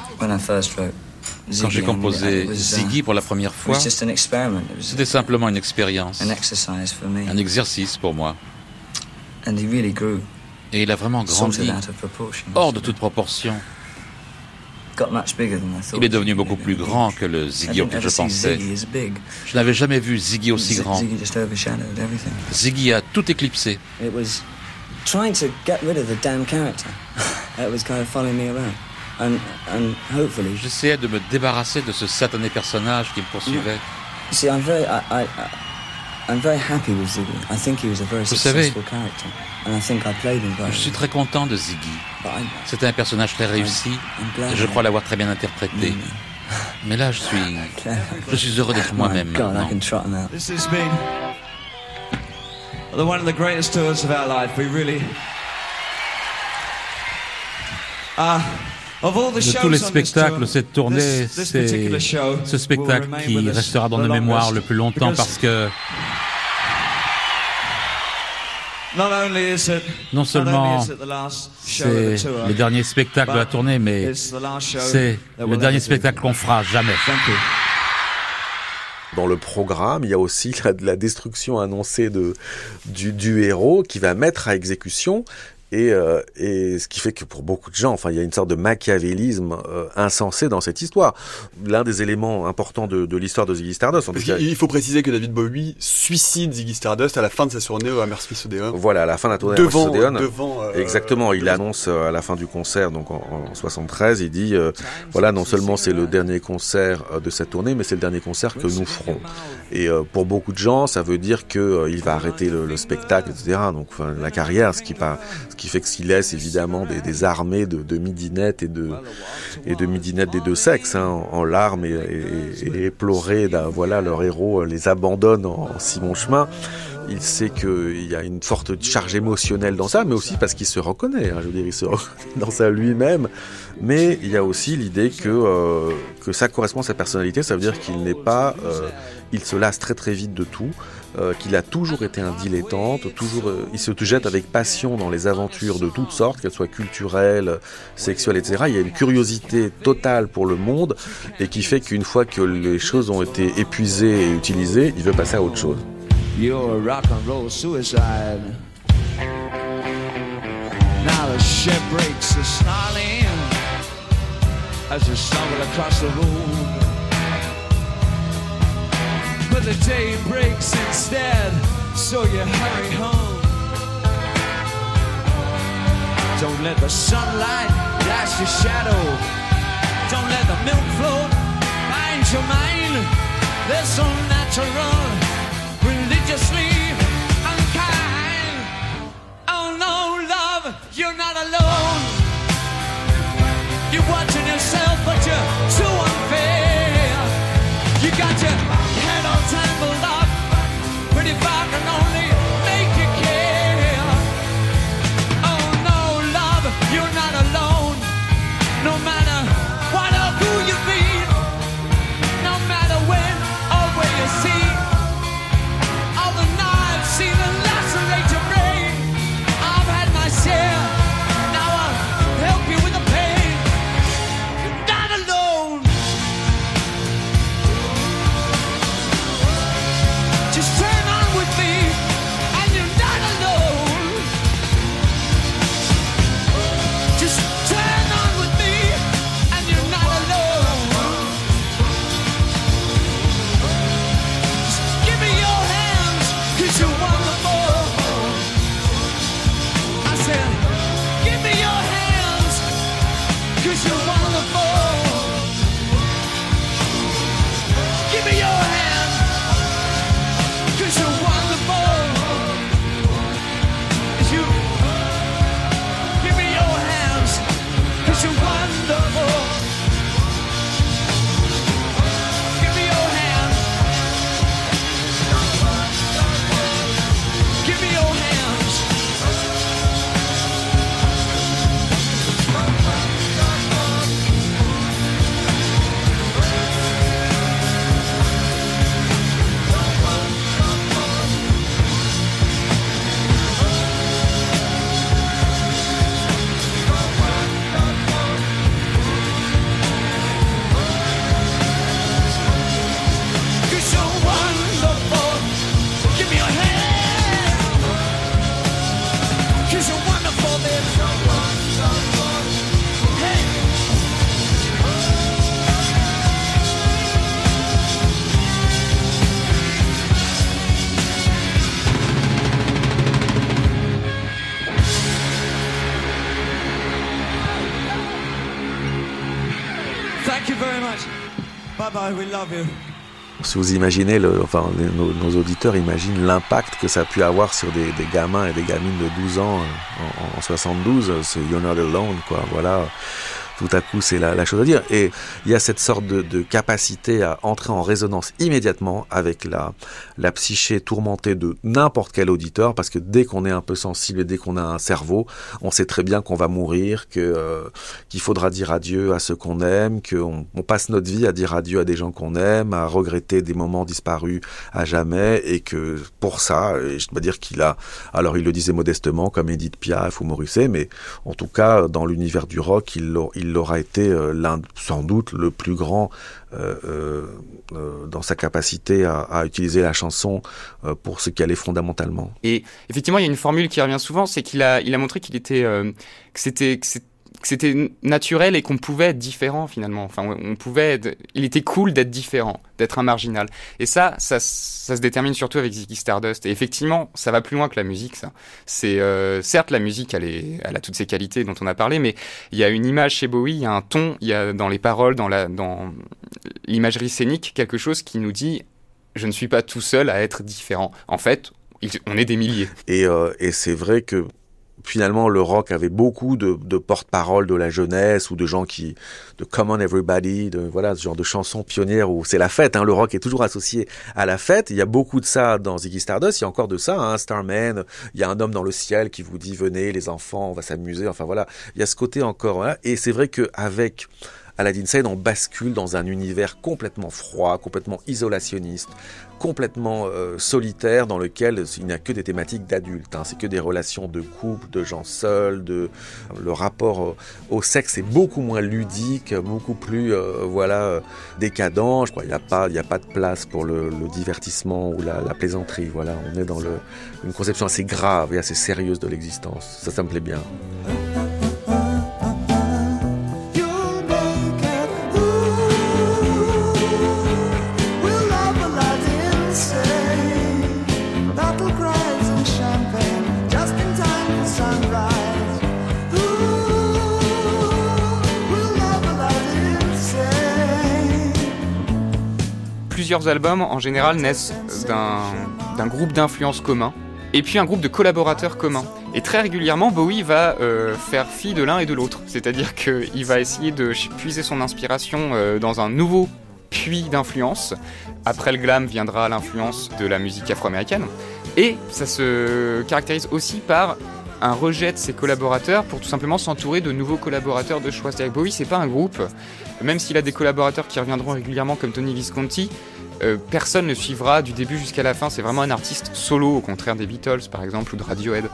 Quand j'ai composé Ziggy pour la première fois, c'était simplement une expérience, un exercice pour moi. Et il a vraiment grandi, hors de toute proportion. Il est devenu beaucoup plus grand que le Ziggy auquel je pensais. Je n'avais jamais vu Ziggy aussi grand. Ziggy a tout éclipsé. J'essayais de me débarrasser de ce satané personnage qui me poursuivait. Vous savez, je suis très content de Ziggy. C'était un personnage très réussi et je crois l'avoir très bien interprété. Mais là, je suis, je suis heureux d'être moi-même maintenant. One of the greatest tours of our life. We really. Uh, de tous les spectacles, cette tournée, c'est ce spectacle qui restera dans nos mémoires le plus longtemps parce que non seulement c'est le dernier spectacle de la tournée, mais c'est le dernier spectacle qu'on fera jamais. Dans le programme, il y a aussi la, la destruction annoncée de, du, du héros qui va mettre à exécution et, euh, et, ce qui fait que pour beaucoup de gens, enfin, il y a une sorte de machiavélisme euh, insensé dans cette histoire. L'un des éléments importants de, de l'histoire de Ziggy Stardust. En il faut préciser que David Bowie suicide Ziggy Stardust à la fin de sa tournée au Hammersmith Odeon. Voilà, à la fin de la tournée devant, Odeon. Devant, euh, Exactement. Il annonce à la fin du concert, donc en, en 73, il dit voilà, non seulement c'est le dernier concert de cette tournée, mais c'est le dernier concert que nous ferons. Et pour beaucoup de gens, ça veut dire que il va arrêter le, le spectacle, etc. Donc, enfin, la carrière, ce qui, pas, ce qui fait que s'il laisse évidemment des, armées de, de, midinettes et de, et midinettes des deux sexes hein, en, larmes et, et, voilà, leur héros les abandonne en, en si bon chemin il sait qu'il y a une forte charge émotionnelle dans ça, mais aussi parce qu'il se reconnaît. Hein, je veux dire, il se reconnaît dans ça lui-même. Mais il y a aussi l'idée que euh, ça correspond à sa personnalité. Ça veut dire qu'il n'est pas, euh, il se lasse très très vite de tout. Euh, qu'il a toujours été un dilettante, toujours, euh, il se jette avec passion dans les aventures de toutes sortes, qu'elles soient culturelles, sexuelles, etc. Il y a une curiosité totale pour le monde et qui fait qu'une fois que les choses ont été épuisées et utilisées, il veut passer à autre chose. But the day breaks instead, so you hurry home. Don't let the sunlight blast your shadow. Don't let the milk float bind your mind. They're so natural, religiously unkind. Oh no, love, you're not alone. You're watching Si vous imaginez, le, enfin, nos, auditeurs imaginent l'impact que ça a pu avoir sur des, gamins et des gamines de 12 ans euh, en, en 72, euh, ce You're Not Alone, quoi. Voilà. Tout à coup, c'est la, la chose à dire. Et il y a cette sorte de, de capacité à entrer en résonance immédiatement avec la, la psyché tourmentée de n'importe quel auditeur, parce que dès qu'on est un peu sensible et dès qu'on a un cerveau, on sait très bien qu'on va mourir, que euh, qu'il faudra dire adieu à ceux qu'on aime, qu'on on passe notre vie à dire adieu à des gens qu'on aime, à regretter des moments disparus à jamais, et que pour ça, et je dois dire qu'il a, alors il le disait modestement comme Edith Piaf ou Morrissey, mais en tout cas dans l'univers du rock, il, l'a- il aura été euh, l'un, sans doute le plus grand euh, euh, dans sa capacité à, utiliser la chanson pour ce qu'elle est fondamentalement. Et effectivement, il y a une formule qui revient souvent, c'est qu'il a, a montré qu'il était, que c'était, que c'est- que c'était naturel et qu'on pouvait être différent finalement. Enfin, on pouvait, être- il était cool d'être différent, d'être un marginal. Et ça, ça, ça se détermine surtout avec Ziggy Stardust. Et effectivement, ça va plus loin que la musique. Ça, c'est euh, certes la musique, elle, est, elle a toutes ses qualités dont on a parlé, mais il y a une image chez Bowie, il y a un ton, il y a dans les paroles, dans la, dans l'imagerie scénique, quelque chose qui nous dit je ne suis pas tout seul à être différent. En fait, on est des milliers. Et, euh, et c'est vrai que finalement le rock avait beaucoup de, de porte-parole de la jeunesse ou de gens qui de Come on Everybody de voilà ce genre de chansons pionnières où c'est la fête hein, le rock est toujours associé à la fête. Il y a beaucoup de ça dans Ziggy Stardust. Il y a encore de ça hein, Starman il y a un homme dans le ciel qui vous dit venez les enfants on va s'amuser. Enfin voilà. Il y a ce côté encore voilà. et c'est vrai que avec Aladdin Sane, on bascule dans un univers complètement froid, complètement isolationniste, complètement euh, solitaire, dans lequel il n'y a que des thématiques d'adultes. Hein. C'est que des relations de couple, de gens seuls, de le rapport au, au sexe est beaucoup moins ludique, beaucoup plus euh, voilà euh, décadent. Je crois il n'y a pas de place pour le, divertissement ou la, la, plaisanterie. Voilà, on est dans une conception assez grave et assez sérieuse de l'existence. Ça, ça me plaît bien. Plusieurs albums en général naissent d'un groupe d'influence commun et puis un groupe de collaborateurs communs. Et très régulièrement, Bowie va euh, faire fi de l'un et de l'autre. C'est-à-dire qu'il va essayer de puiser son inspiration euh, dans un nouveau puits d'influence. Après le glam viendra l'influence de la musique afro-américaine. Et ça se caractérise aussi par un rejet de ses collaborateurs pour tout simplement s'entourer de nouveaux collaborateurs de choix. C'est-à-dire que Bowie, c'est pas un groupe, même s'il a des collaborateurs qui reviendront régulièrement comme Tony Visconti, euh, personne ne suivra du début jusqu'à la fin. C'est vraiment un artiste solo, au contraire des Beatles par exemple ou de Radiohead.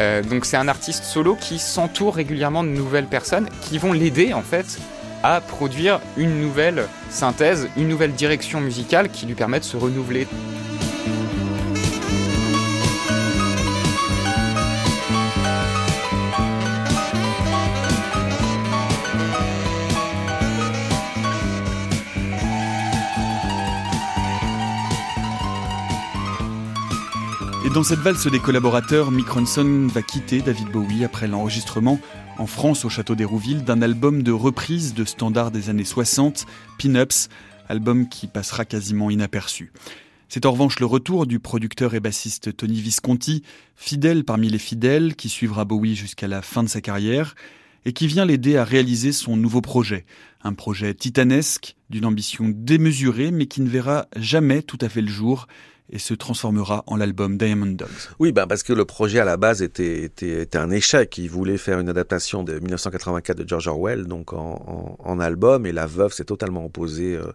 Euh, donc c'est un artiste solo qui s'entoure régulièrement de nouvelles personnes qui vont l'aider en fait à produire une nouvelle synthèse, une nouvelle direction musicale qui lui permet de se renouveler. Dans cette valse des collaborateurs, Mick Ronson va quitter David Bowie après l'enregistrement en France au château d'Hérouville d'un album de reprise de standards des années 60, Pin-Ups, album qui passera quasiment inaperçu. C'est en revanche le retour du producteur et bassiste Tony Visconti, fidèle parmi les fidèles, qui suivra Bowie jusqu'à la fin de sa carrière et qui vient l'aider à réaliser son nouveau projet. Un projet titanesque, d'une ambition démesurée, mais qui ne verra jamais tout à fait le jour et se transformera en l'album Diamond Dogs. Oui, bah parce que le projet à la base était, était, était, un échec. Il voulait faire une adaptation de 1984 de George Orwell, donc en, en, en album, et la veuve s'est totalement opposée. Euh,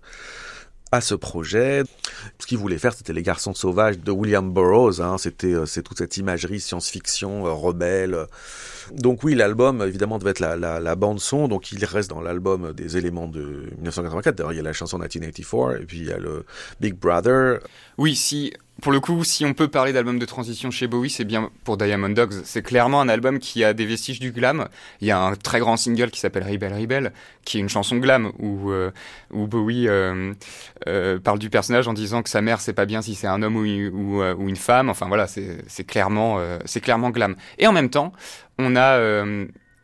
à ce projet. Ce qu'il voulait faire, c'était Les Garçons Sauvages de William Burroughs. Hein. C'était euh, c'est toute cette imagerie science-fiction euh, rebelle. Donc oui, l'album évidemment devait être la, la, la, bande son. Donc il reste dans l'album des éléments de 1984. D'ailleurs, il y a la chanson 1984 et puis il y a le Big Brother. Oui, si pour le coup, si on peut parler d'album de transition chez Bowie, c'est bien pour Diamond Dogs. C'est clairement un album qui a des vestiges du glam. Il y a un très grand single qui s'appelle Rebel Rebel, qui est une chanson glam où, euh, où Bowie euh, euh, parle du personnage en disant que sa mère c'est pas bien si c'est un homme ou, ou, euh, ou, une femme. Enfin voilà, c'est clairement, euh, c'est clairement glam. Et en même temps, on a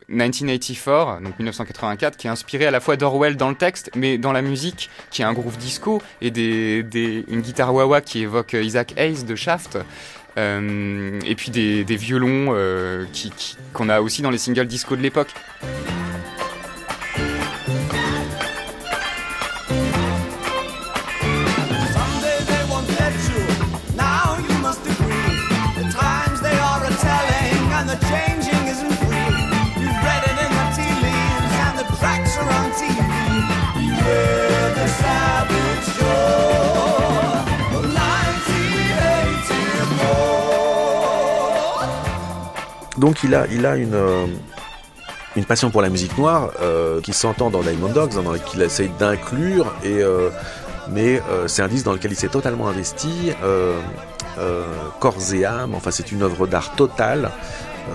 1984, donc 1984, qui est inspiré à la fois d'Orwell dans le texte, mais dans la musique, qui est un groove disco et des, des, une guitare wah-wah qui évoque Isaac Hayes de Shaft. Euh, et puis des, des violons euh, qu'on a aussi dans les singles disco de l'époque. Donc il a, euh, une passion pour la musique noire euh, qui s'entend dans Diamond Dogs, dans lequel il essaye d'inclure, euh, mais c'est un disque dans lequel il s'est totalement investi, corps et âme, enfin c'est une œuvre d'art totale.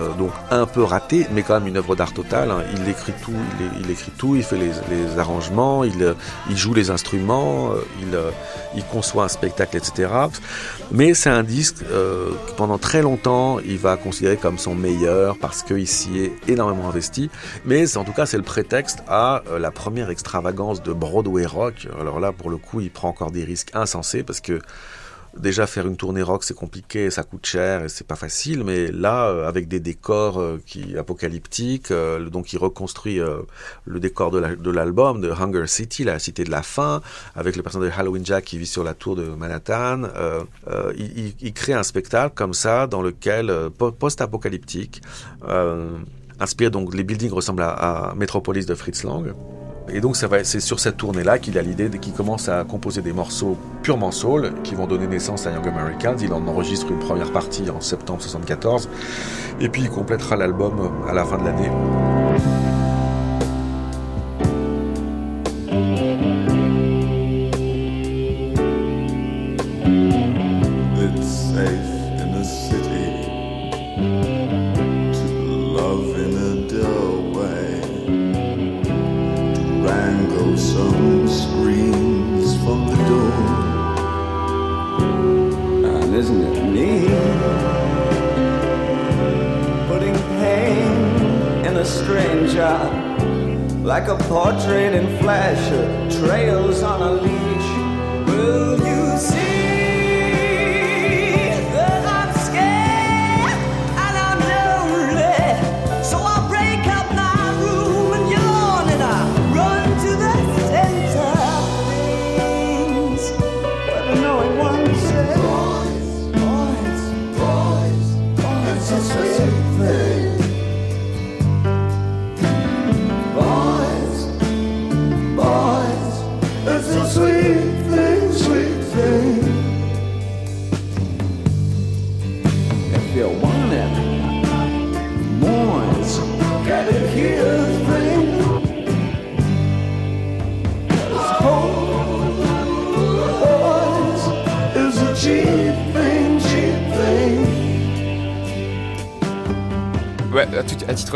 Euh, donc un peu raté, mais quand même une œuvre d'art totale. Hein. Il écrit tout, il, écrit tout, il fait les, arrangements, il, il, joue les instruments, il, il conçoit un spectacle, etc. Mais c'est un disque euh, que pendant très longtemps, il va considérer comme son meilleur parce qu'il s'y est énormément investi. Mais en tout cas, c'est le prétexte à euh, la première extravagance de Broadway rock. Alors là, pour le coup, il prend encore des risques insensés parce que Déjà faire une tournée rock c'est compliqué, ça coûte cher et c'est pas facile, mais là euh, avec des décors euh, qui apocalyptiques, euh, donc il reconstruit le décor de l'album de, Hunger City, la cité de la faim, avec le personnage de Halloween Jack qui vit sur la tour de Manhattan. Il, crée un spectacle comme ça dans lequel post-apocalyptique, inspiré donc les buildings ressemblent à, à Metropolis de Fritz Lang. Et donc c'est sur cette tournée-là qu'il a l'idée qu'il commence à composer des morceaux purement soul qui vont donner naissance à Young Americans. Il en enregistre une première partie en septembre 74 et puis il complétera l'album à la fin de l'année.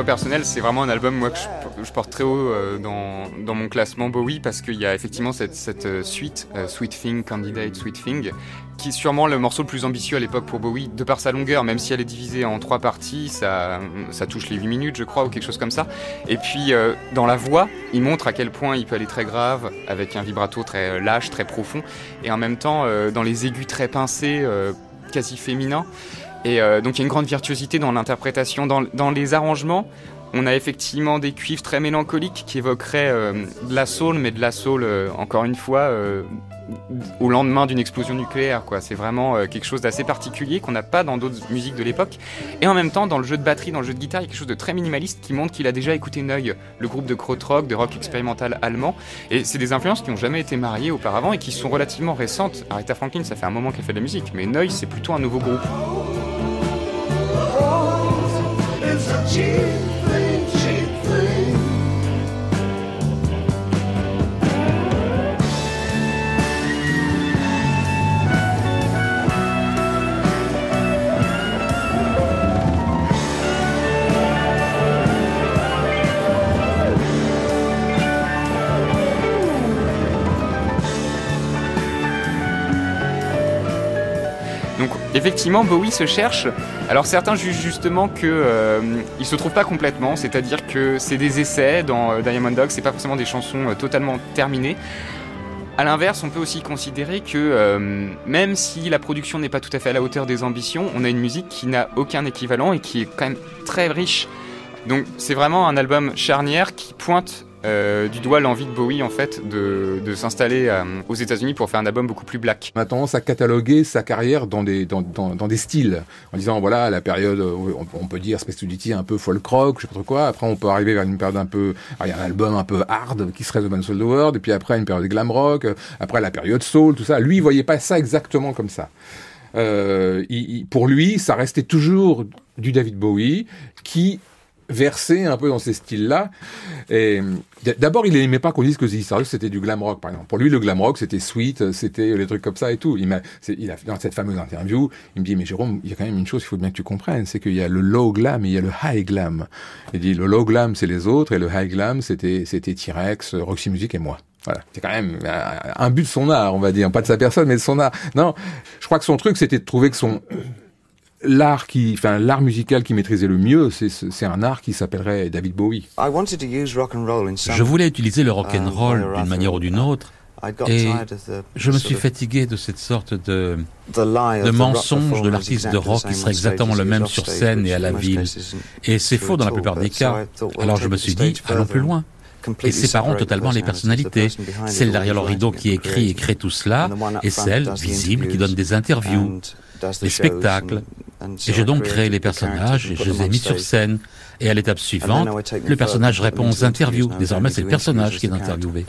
Personnel, c'est vraiment un album moi que je, porte très haut euh, dans, mon classement Bowie parce qu'il y a effectivement cette, euh, suite euh, Sweet Thing, Candidate, Sweet Thing, qui est sûrement le morceau le plus ambitieux à l'époque pour Bowie, de par sa longueur, même si elle est divisée en trois parties, ça, ça touche les 8 minutes, je crois, ou quelque chose comme ça. Et puis dans la voix, il montre à quel point il peut aller très grave, avec un vibrato très lâche, très profond, et en même temps dans les aigus très pincés, quasi féminins. Et euh, donc il y a une grande virtuosité dans l'interprétation. Dans, les arrangements, on a effectivement des cuivres très mélancoliques qui évoqueraient euh, de la soul, mais de la soul, euh, encore une fois, au lendemain d'une explosion nucléaire. C'est vraiment quelque chose d'assez particulier qu'on n'a pas dans d'autres musiques de l'époque. Et en même temps, dans le jeu de batterie, dans le jeu de guitare, il y a quelque chose de très minimaliste qui montre qu'il a déjà écouté Neuil, le groupe de krautrock, de rock expérimental allemand. Et c'est des influences qui n'ont jamais été mariées auparavant et qui sont relativement récentes. Aretha Franklin, ça fait un moment qu'elle fait de la musique, mais Neuil, c'est plutôt un nouveau groupe. ti. Effectivement, Bowie se cherche. Alors certains jugent justement que euh, il se trouve pas complètement, c'est-à-dire que c'est des essais dans euh, Diamond Dog, c'est pas forcément des chansons euh, totalement terminées. A l'inverse, on peut aussi considérer que même si la production n'est pas tout à fait à la hauteur des ambitions, on a une musique qui n'a aucun équivalent et qui est quand même très riche. Donc c'est vraiment un album charnière qui pointe euh, du doigt l'envie de Bowie en fait de, s'installer euh, aux États-Unis pour faire un album beaucoup plus black. On a tendance à cataloguer sa carrière dans des dans, des styles en disant voilà la période on, peut dire Space un peu folk rock je sais pas trop quoi après on peut arriver vers une période un peu il y a un album un peu hard qui serait The Man Soul the World et puis après une période glam rock après la période soul tout ça lui il voyait pas ça exactement comme ça. Euh, pour lui, ça restait toujours du David Bowie versé un peu dans ces styles-là. Et d'abord, il n'aimait pas qu'on dise que Ziggy c'était du glam rock, par exemple. Pour lui, le glam rock, c'était sweet, c'était les trucs comme ça et tout. Il, a, il a dans cette fameuse interview, il me dit, mais Jérôme, il y a quand même une chose qu'il faut bien que tu comprennes, c'est qu'il y a le low glam et il y a le high glam. Il dit, le low glam, c'est les autres, et le high glam, c'était c'était T-Rex, Roxy Music et moi. Voilà, c'est quand même un but de son art, on va dire, pas de sa personne, mais de son art. Non, je crois que son truc, c'était de trouver que son l'art qui, enfin l'art musical qui maîtrisait le mieux, c'est un art qui s'appellerait David Bowie. Je voulais utiliser le rock and roll uh, d'une manière ou d'une autre. Et je me suis fatigué de cette sorte de, de mensonge de l'artiste de rock qui serait exactement le même sur scène et à la ville. Et c'est faux dans la plupart des cas. Alors je me suis dit, allons plus loin et séparons totalement les personnalités. Celle derrière le rideau qui écrit et crée tout cela, et celle visible qui donne des interviews, des spectacles, et j'ai donc créé les personnages et je les ai mis sur scène. Et à l'étape suivante, le personnage répond aux interviews. Désormais, c'est le personnage qui est interviewé.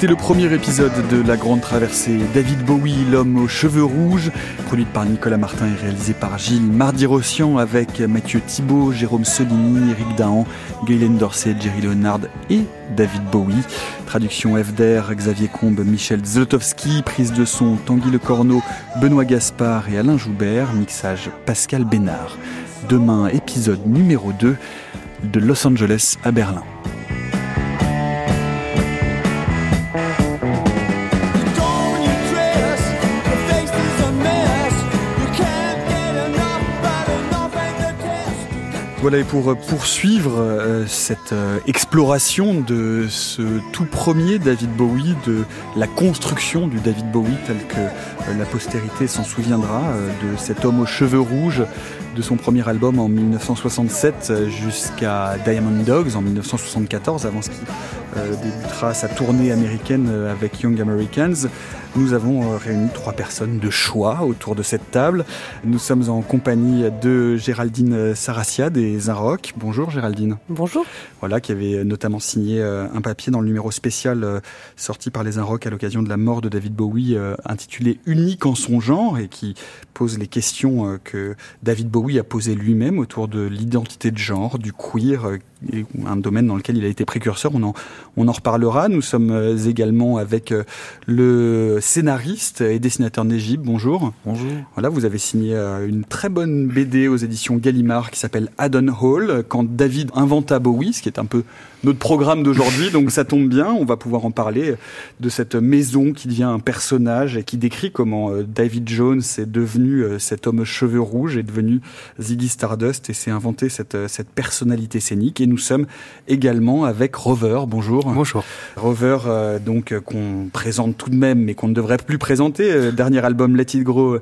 C'était le premier épisode de La Grande Traversée. David Bowie, l'homme aux cheveux rouges, produite par Nicolas Martin et réalisé par Gilles Mardi-Rossian avec Mathieu Thibault, Jérôme Soligny, Eric Dahan, Guylaine Dorsey, Jerry Leonard et David Bowie. Traduction FDR, Xavier Combe, Michel Zlotowski, prise de son Tanguy Le Corneau, Benoît Gaspard et Alain Joubert, mixage Pascal Bénard. Demain, épisode numéro 2 de Los Angeles à Berlin. Voilà, et pour poursuivre euh, cette euh, exploration de ce tout premier David Bowie, de la construction du David Bowie tel que euh, la postérité s'en souviendra, de cet homme aux cheveux rouges, de son premier album en 1967 jusqu'à Diamond Dogs en 1974, avant ce qui débutera sa tournée américaine avec Young Americans. Nous avons euh, réuni trois personnes de choix autour de cette table. Nous sommes en compagnie de Géraldine Sarassia des Zinrock. Bonjour Géraldine. Bonjour. Voilà, qui avait notamment signé euh, un papier dans le numéro spécial euh, sorti par les Zinrock à l'occasion de la mort de David Bowie, intitulé Unique en son genre, et qui pose les questions que David Bowie a posées lui-même autour de l'identité de genre, du queer, un domaine dans lequel il a été précurseur. On en, on en reparlera. Nous sommes également avec le scénariste et dessinateur Négib. Bonjour. Bonjour. Voilà, vous avez signé euh, une très bonne BD aux éditions Gallimard qui s'appelle Addon Hall, quand David inventa Bowie, ce qui est un peu notre programme d'aujourd'hui, donc ça tombe bien, on va pouvoir en parler de cette maison qui devient un personnage et qui décrit comment euh, David Jones est devenu euh, cet homme cheveux rouges, est devenu Ziggy Stardust et s'est inventé cette, euh, cette personnalité scénique. Et nous sommes également avec Rover. Bonjour. Bonjour. Rover, donc qu'on présente tout de même, mais qu'on ne devrait plus présenter. dernier album Let It Grow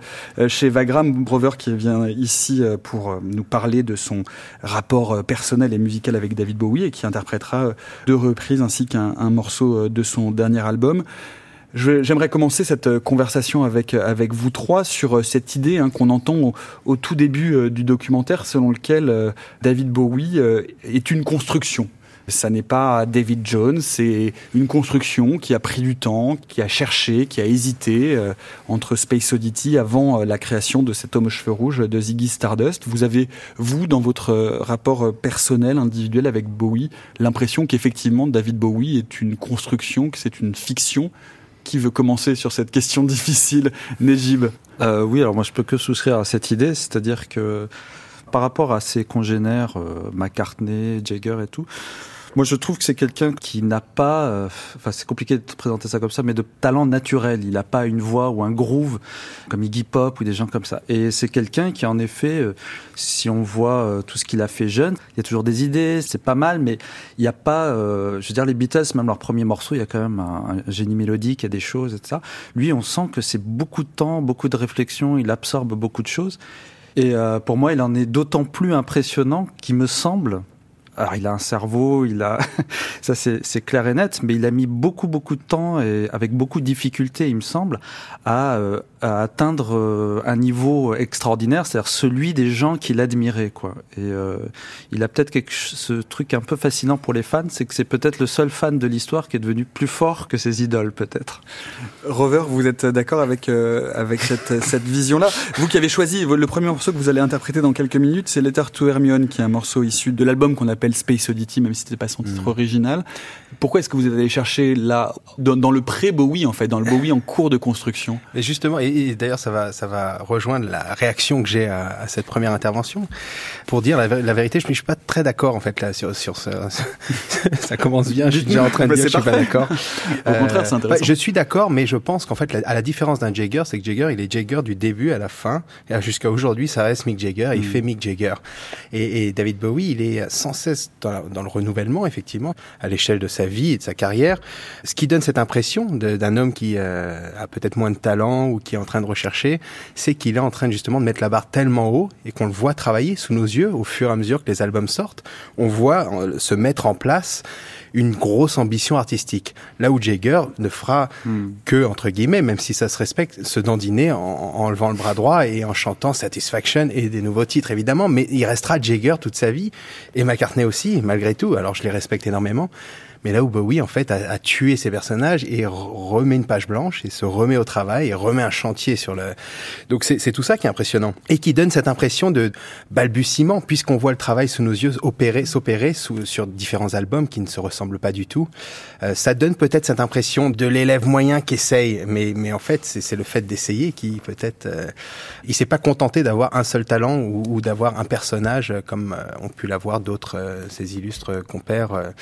chez Vagram. Rover qui vient ici pour nous parler de son rapport personnel et musical avec David Bowie et qui interprètera euh, deux reprises ainsi qu'un morceau euh, de son dernier album. J'aimerais commencer cette euh, conversation avec, avec vous trois sur cette idée hein, qu'on entend au, tout début du documentaire selon lequel David Bowie est une construction. Ça n'est pas David Jones, c'est une construction qui a pris du temps, qui a cherché, qui a hésité euh, entre Space Oddity avant euh, la création de cet homme aux cheveux rouges de Ziggy Stardust. Vous avez, vous, dans votre euh, rapport personnel, individuel avec Bowie, l'impression qu'effectivement David Bowie est une construction, que c'est une fiction qui veut commencer sur cette question difficile, Nejib? Oui, alors moi je peux que souscrire à cette idée, c'est-à-dire que par rapport à ses congénères, McCartney, Jagger et tout, moi, je trouve que c'est quelqu'un qui n'a pas, euh, enfin, c'est compliqué de présenter ça comme ça, mais de talent naturel. Il n'a pas une voix ou un groove comme Iggy Pop ou des gens comme ça. Et c'est quelqu'un qui, en effet, euh, si on voit euh, tout ce qu'il a fait jeune, il y a toujours des idées, c'est pas mal, mais il n'y a pas, je veux dire, les Beatles, même leur premier morceau, il y a quand même un, génie mélodique, il y a des choses, et ça. Lui, on sent que c'est beaucoup de temps, beaucoup de réflexion, il absorbe beaucoup de choses. Et pour moi, il en est d'autant plus impressionnant qu'il me semble, alors il a un cerveau, il a ça c'est clair et net, mais il a mis beaucoup beaucoup de temps et avec beaucoup de difficultés, il me semble, à, euh, atteindre euh, un niveau extraordinaire, c'est-à-dire celui des gens qu'il admirait quoi. Et euh, il a peut-être ce truc un peu fascinant pour les fans, c'est que c'est peut-être le seul fan de l'histoire qui est devenu plus fort que ses idoles peut-être. Rover, vous êtes d'accord avec avec cette cette vision-là? Vous qui avez choisi le premier morceau que vous allez interpréter dans quelques minutes, c'est Letter to Hermione, qui est un morceau issu de l'album qu'on appelle Space Oddity, même si c'était pas son titre mm. original. Pourquoi est-ce que vous êtes allé chercher là, dans, le pré-Bowie en fait, dans le Bowie en cours de construction? Et justement, et, d'ailleurs ça va, ça va rejoindre la réaction que j'ai à, cette première intervention, pour dire la, vérité, je ne suis pas très d'accord en fait là sur, sur ça. ça commence bien, je suis déjà en train de dire que je suis pas d'accord. Au contraire, c'est intéressant. je suis d'accord, mais je pense qu'en fait, à la différence d'un Jagger, c'est que Jagger, il est Jagger du début à la fin, jusqu'à aujourd'hui, ça reste Mick Jagger, il mm. fait Mick Jagger. Et, et David Bowie, il est sans cesse dans, le renouvellement, effectivement, à l'échelle de sa vie et de sa carrière. Ce qui donne cette impression d'un homme qui euh, a peut-être moins de talent ou qui est en train de rechercher, c'est qu'il est en train justement de mettre la barre tellement haut et qu'on le voit travailler sous nos yeux au fur et à mesure que les albums sortent. On voit euh, se mettre en place une grosse ambition artistique. Là où Jagger ne fera hmm. que, entre guillemets, même si ça se respecte, se dandiner en, en, levant le bras droit et en chantant Satisfaction et des nouveaux titres, évidemment, mais il restera Jagger toute sa vie, et McCartney aussi, malgré tout, alors je les respecte énormément. Mais là où Bowie, en fait, a, tué ses personnages et remet une page blanche et se remet au travail et remet un chantier sur le... Donc c'est tout ça qui est impressionnant. Et qui donne cette impression de balbutiement, puisqu'on voit le travail sous nos yeux opérer, s'opérer sur différents albums qui ne se ressemblent pas du tout. Euh, ça donne peut-être cette impression de l'élève moyen qui essaye, mais, mais en fait, c'est le fait d'essayer qui peut-être... Euh, il s'est pas contenté d'avoir un seul talent ou, ou d'avoir un personnage comme euh, ont pu l'avoir d'autres, euh, ces illustres compères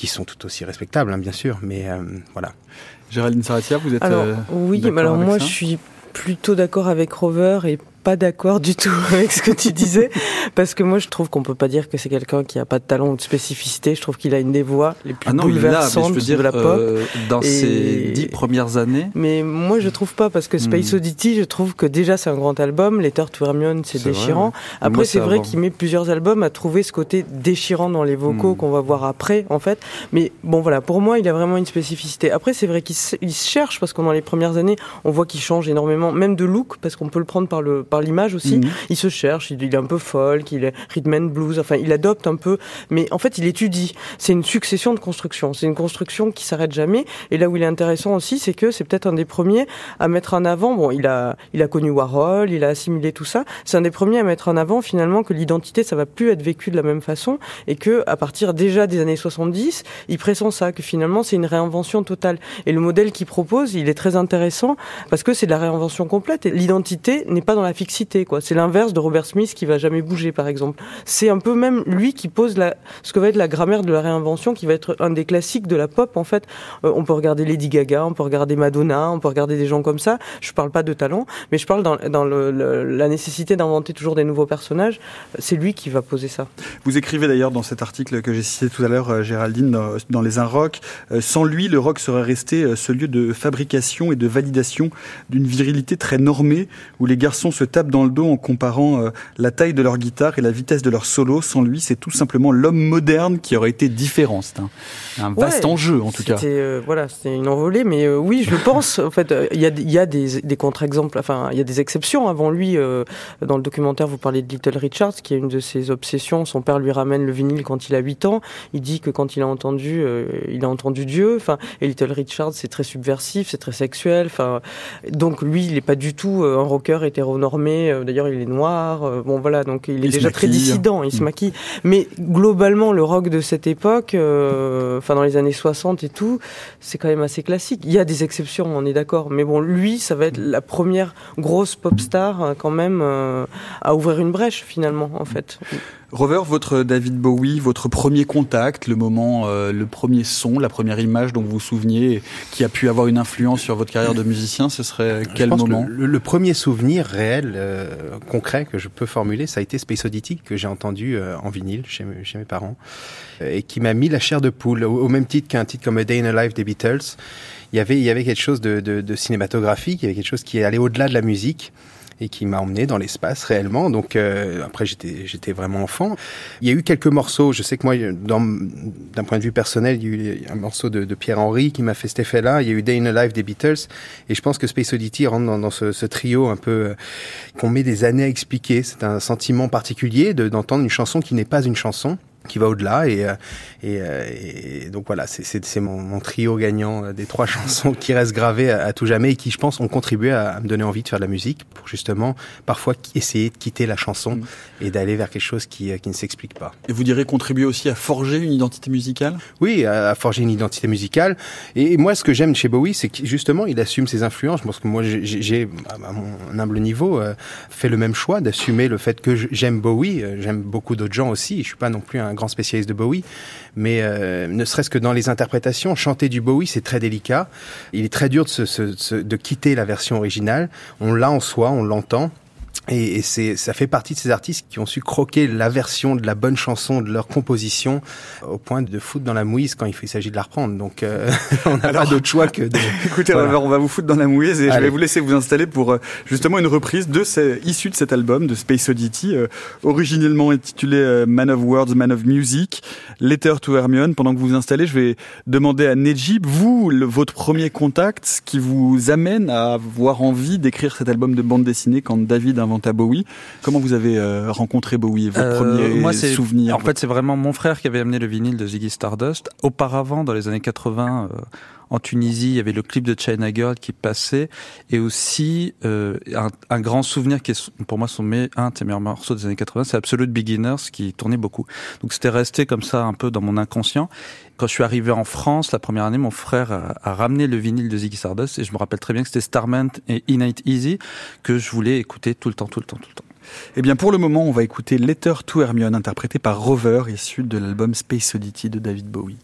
qui sont tout aussi respectables, hein, bien sûr, mais voilà. Géraldine Saratia, vous êtes... Alors, oui, mais alors moi, je suis plutôt d'accord avec Rover et pas d'accord du tout avec ce que tu disais, parce que moi je trouve qu'on peut pas dire que c'est quelqu'un qui a pas de talent ou de spécificité. Je trouve qu'il a une des voix les plus ah non, bouleversantes dire, de la pop. Euh, dans ses dix premières années. Mais moi je trouve pas, parce que Space hmm. Oddity, je trouve que déjà c'est un grand album. Letter to Hermione, c'est déchirant. Après c'est vrai qu'il met plusieurs albums à trouver ce côté déchirant dans les vocaux hmm. qu'on va voir après, en fait. Mais bon voilà, pour moi il a vraiment une spécificité. Après c'est vrai qu'il se cherche, parce que dans les premières années, on voit qu'il change énormément, même de look, parce qu'on peut le prendre par le par l'image aussi. Mhm. Il se cherche, il, est un peu folk, il est rhythm and blues, enfin il adopte un peu, mais en fait il étudie. C'est une succession de constructions, c'est une construction qui s'arrête jamais. Et là où il est intéressant aussi, c'est que c'est peut-être un des premiers à mettre en avant. Bon, il a il a connu Warhol, il a assimilé tout ça. C'est un des premiers à mettre en avant finalement que l'identité ça va plus être vécu de la même façon et que à partir déjà des années 70, il pressent ça que finalement c'est une réinvention totale. Et le modèle qu'il propose, il est très intéressant parce que c'est de la réinvention complète. Et l'identité n'est pas dans la fixité, quoi. C'est l'inverse de Robert Smith qui va jamais bouger, par exemple. C'est un peu même lui qui pose la, ce que va être la grammaire de la réinvention, qui va être un des classiques de la pop, en fait. Euh, on peut regarder Lady Gaga, on peut regarder Madonna, on peut regarder des gens comme ça. Je parle pas de talent, mais je parle dans, la nécessité d'inventer toujours des nouveaux personnages. C'est lui qui va poser ça. Vous écrivez d'ailleurs dans cet article que j'ai cité tout à l'heure, euh, Géraldine, dans, Les Un Rock, euh, sans lui, le rock serait resté ce lieu de fabrication et de validation d'une virilité très normée, où les garçons se tapent dans le dos en comparant euh, la taille de leur guitare et la vitesse de leur solo. Sans lui, c'est tout simplement l'homme moderne qui aurait été différent. C'est un, vaste enjeu, en tout cas. Euh, voilà, c'est une envolée, mais euh, oui, je pense. En fait, il y a, y a des, des contre-exemples. Enfin, il y a des exceptions. Avant lui, dans le documentaire, vous parlez de Little Richard, qui est une de ses obsessions. Son père lui ramène le vinyle quand il a 8 ans. Il dit que quand il a entendu, il a entendu Dieu. Enfin, et Little Richard, c'est très subversif, c'est très sexuel. Enfin, donc lui, il n'est pas du tout un rocker hétéronormé euh, d'ailleurs, il est noir. Euh, bon, voilà, donc il est déjà très dissident. Il se mm. maquille. Mais globalement, le rock de cette époque, euh, enfin dans les années 60 et tout, c'est quand même assez classique. Il y a des exceptions, on est d'accord. Mais bon, lui, ça va être la première grosse pop star quand même à ouvrir une brèche finalement, en fait. Rover, votre David Bowie, votre premier contact, le moment, euh, le premier son, la première image dont vous vous souveniez, qui a pu avoir une influence sur votre carrière de musicien, ce serait quel moment le, premier souvenir réel, euh, concret que je peux formuler, ça a été Space Oddity que j'ai entendu euh, en vinyle chez, chez, mes parents et qui m'a mis la chair de poule, au, même titre qu'un titre comme A Day in a Life des Beatles. Il y avait, il y avait quelque chose de, de, de cinématographique, il y avait quelque chose qui allait au-delà de la musique et qui m'a emmené dans l'espace réellement. Donc euh, après j'étais j'étais vraiment enfant. Il y a eu quelques morceaux. Je sais que moi, d'un point de vue personnel, il y a eu un morceau de, de Pierre Henry qui m'a fait cet effet-là. Il y a eu Day in a Life des Beatles et je pense que Space Oddity rentre dans, dans ce, ce, trio un peu euh, qu'on met des années à expliquer. C'est un sentiment particulier d'entendre une chanson qui n'est pas une chanson qui va au-delà et, euh, euh, et, donc voilà c'est mon, mon, trio gagnant euh, des trois chansons qui restent gravées à, tout jamais et qui je pense ont contribué à, me donner envie de faire de la musique pour justement parfois essayer de quitter la chanson mm. et d'aller vers quelque chose qui, qui ne s'explique pas. Et vous direz contribuer aussi à forger une identité musicale? Oui, à, forger une identité musicale et, moi ce que j'aime chez Bowie c'est que justement il assume ses influences. Je pense que moi j'ai à mon humble niveau fait le même choix d'assumer le fait que j'aime Bowie, j'aime beaucoup d'autres gens aussi, je suis pas non plus un un grand spécialiste de Bowie, mais euh, ne serait-ce que dans les interprétations, chanter du Bowie, c'est très délicat. Il est très dur de, de quitter la version originale. On l'a en soi, on l'entend. Et, et c'est, ça fait partie de ces artistes qui ont su croquer la version de la bonne chanson de leur composition au point de foutre dans la mouise quand il s'agit de la reprendre. Donc, euh, on n'a pas d'autre choix que de... Écoutez, on va vous foutre dans la mouise et je vais vous laisser vous installer pour euh, justement une reprise de ce, issue de cet album de Space Oddity, euh, originellement intitulé Man of Words, Man of Music, Letter to Hermione. Pendant que vous vous installez, je vais demander à Nejib, vous, votre premier contact, ce qui vous amène à avoir envie d'écrire cet album de bande dessinée quand David a à Bowie. Comment vous avez euh, rencontré Bowie et vos premiers souvenirs En fait, c'est vraiment mon frère qui avait amené le vinyle de Ziggy Stardust. Auparavant, dans les années 80, en Tunisie, il y avait le clip de China Girl qui passait, et aussi euh, un, grand souvenir qui est pour moi son un de ses meilleurs morceaux des années 80, c'est Absolute Beginners qui tournait beaucoup. Donc c'était resté comme ça un peu dans mon inconscient. Quand je suis arrivé en France la première année, mon frère a, ramené le vinyle de Ziggy Stardust et je me rappelle très bien que c'était Starman et Innate Easy que je voulais écouter tout le temps, tout le temps, tout le temps. Eh bien, pour le moment, on va écouter Letter to Hermione, interprété par Rover, issu de l'album Space Oddity de David Bowie.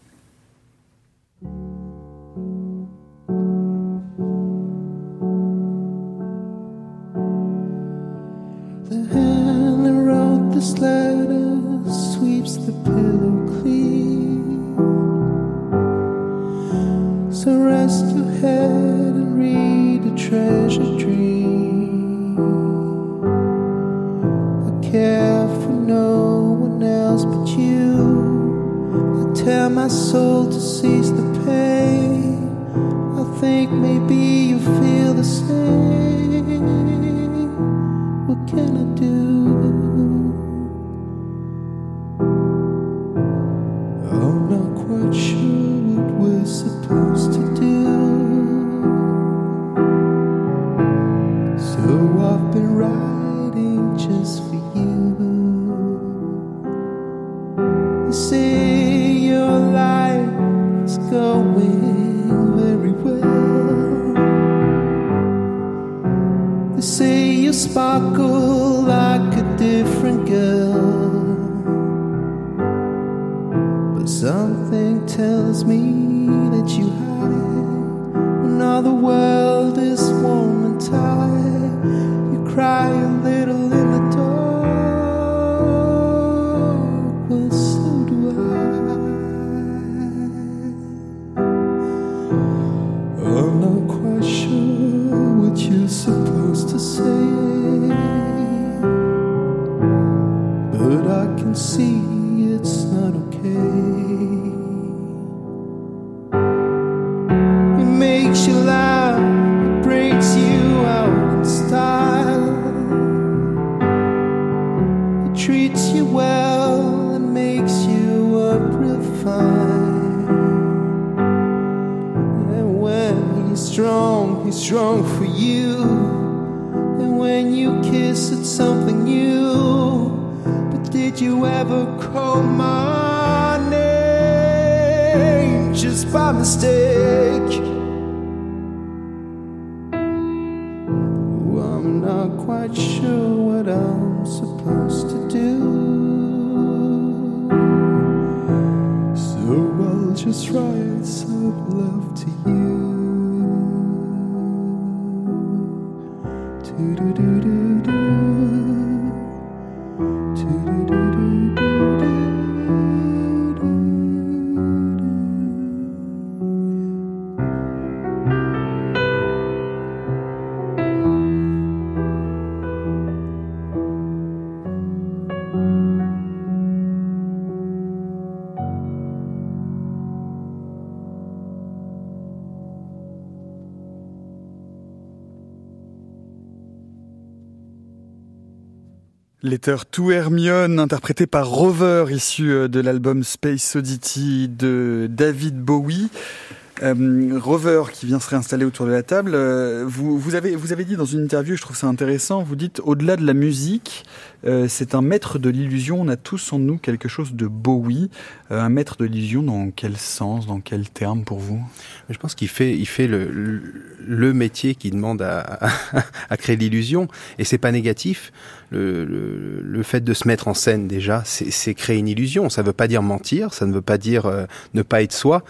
this letter sweeps the pillow treasure dream. I care for no one else but you. I tear my soul to cease the pain. I think maybe Letter Hermione, interprété par Rover, issu euh, de l'album Space Oddity de David Bowie. Euh, Rover qui vient se réinstaller autour de la table. Euh, vous, avez, vous avez dit dans une interview, je trouve ça intéressant, vous dites au-delà de la musique, euh, c'est un maître de l'illusion. On a tous en nous quelque chose de Bowie. Un maître de l'illusion, dans quel sens, dans quel terme pour vous? Je pense qu'il fait, il fait le, métier qui demande à, créer l'illusion, et c'est pas négatif. Le, fait de se mettre en scène déjà, c'est créer une illusion. Ça ne veut pas dire mentir, ça ne veut pas dire ne pas être soi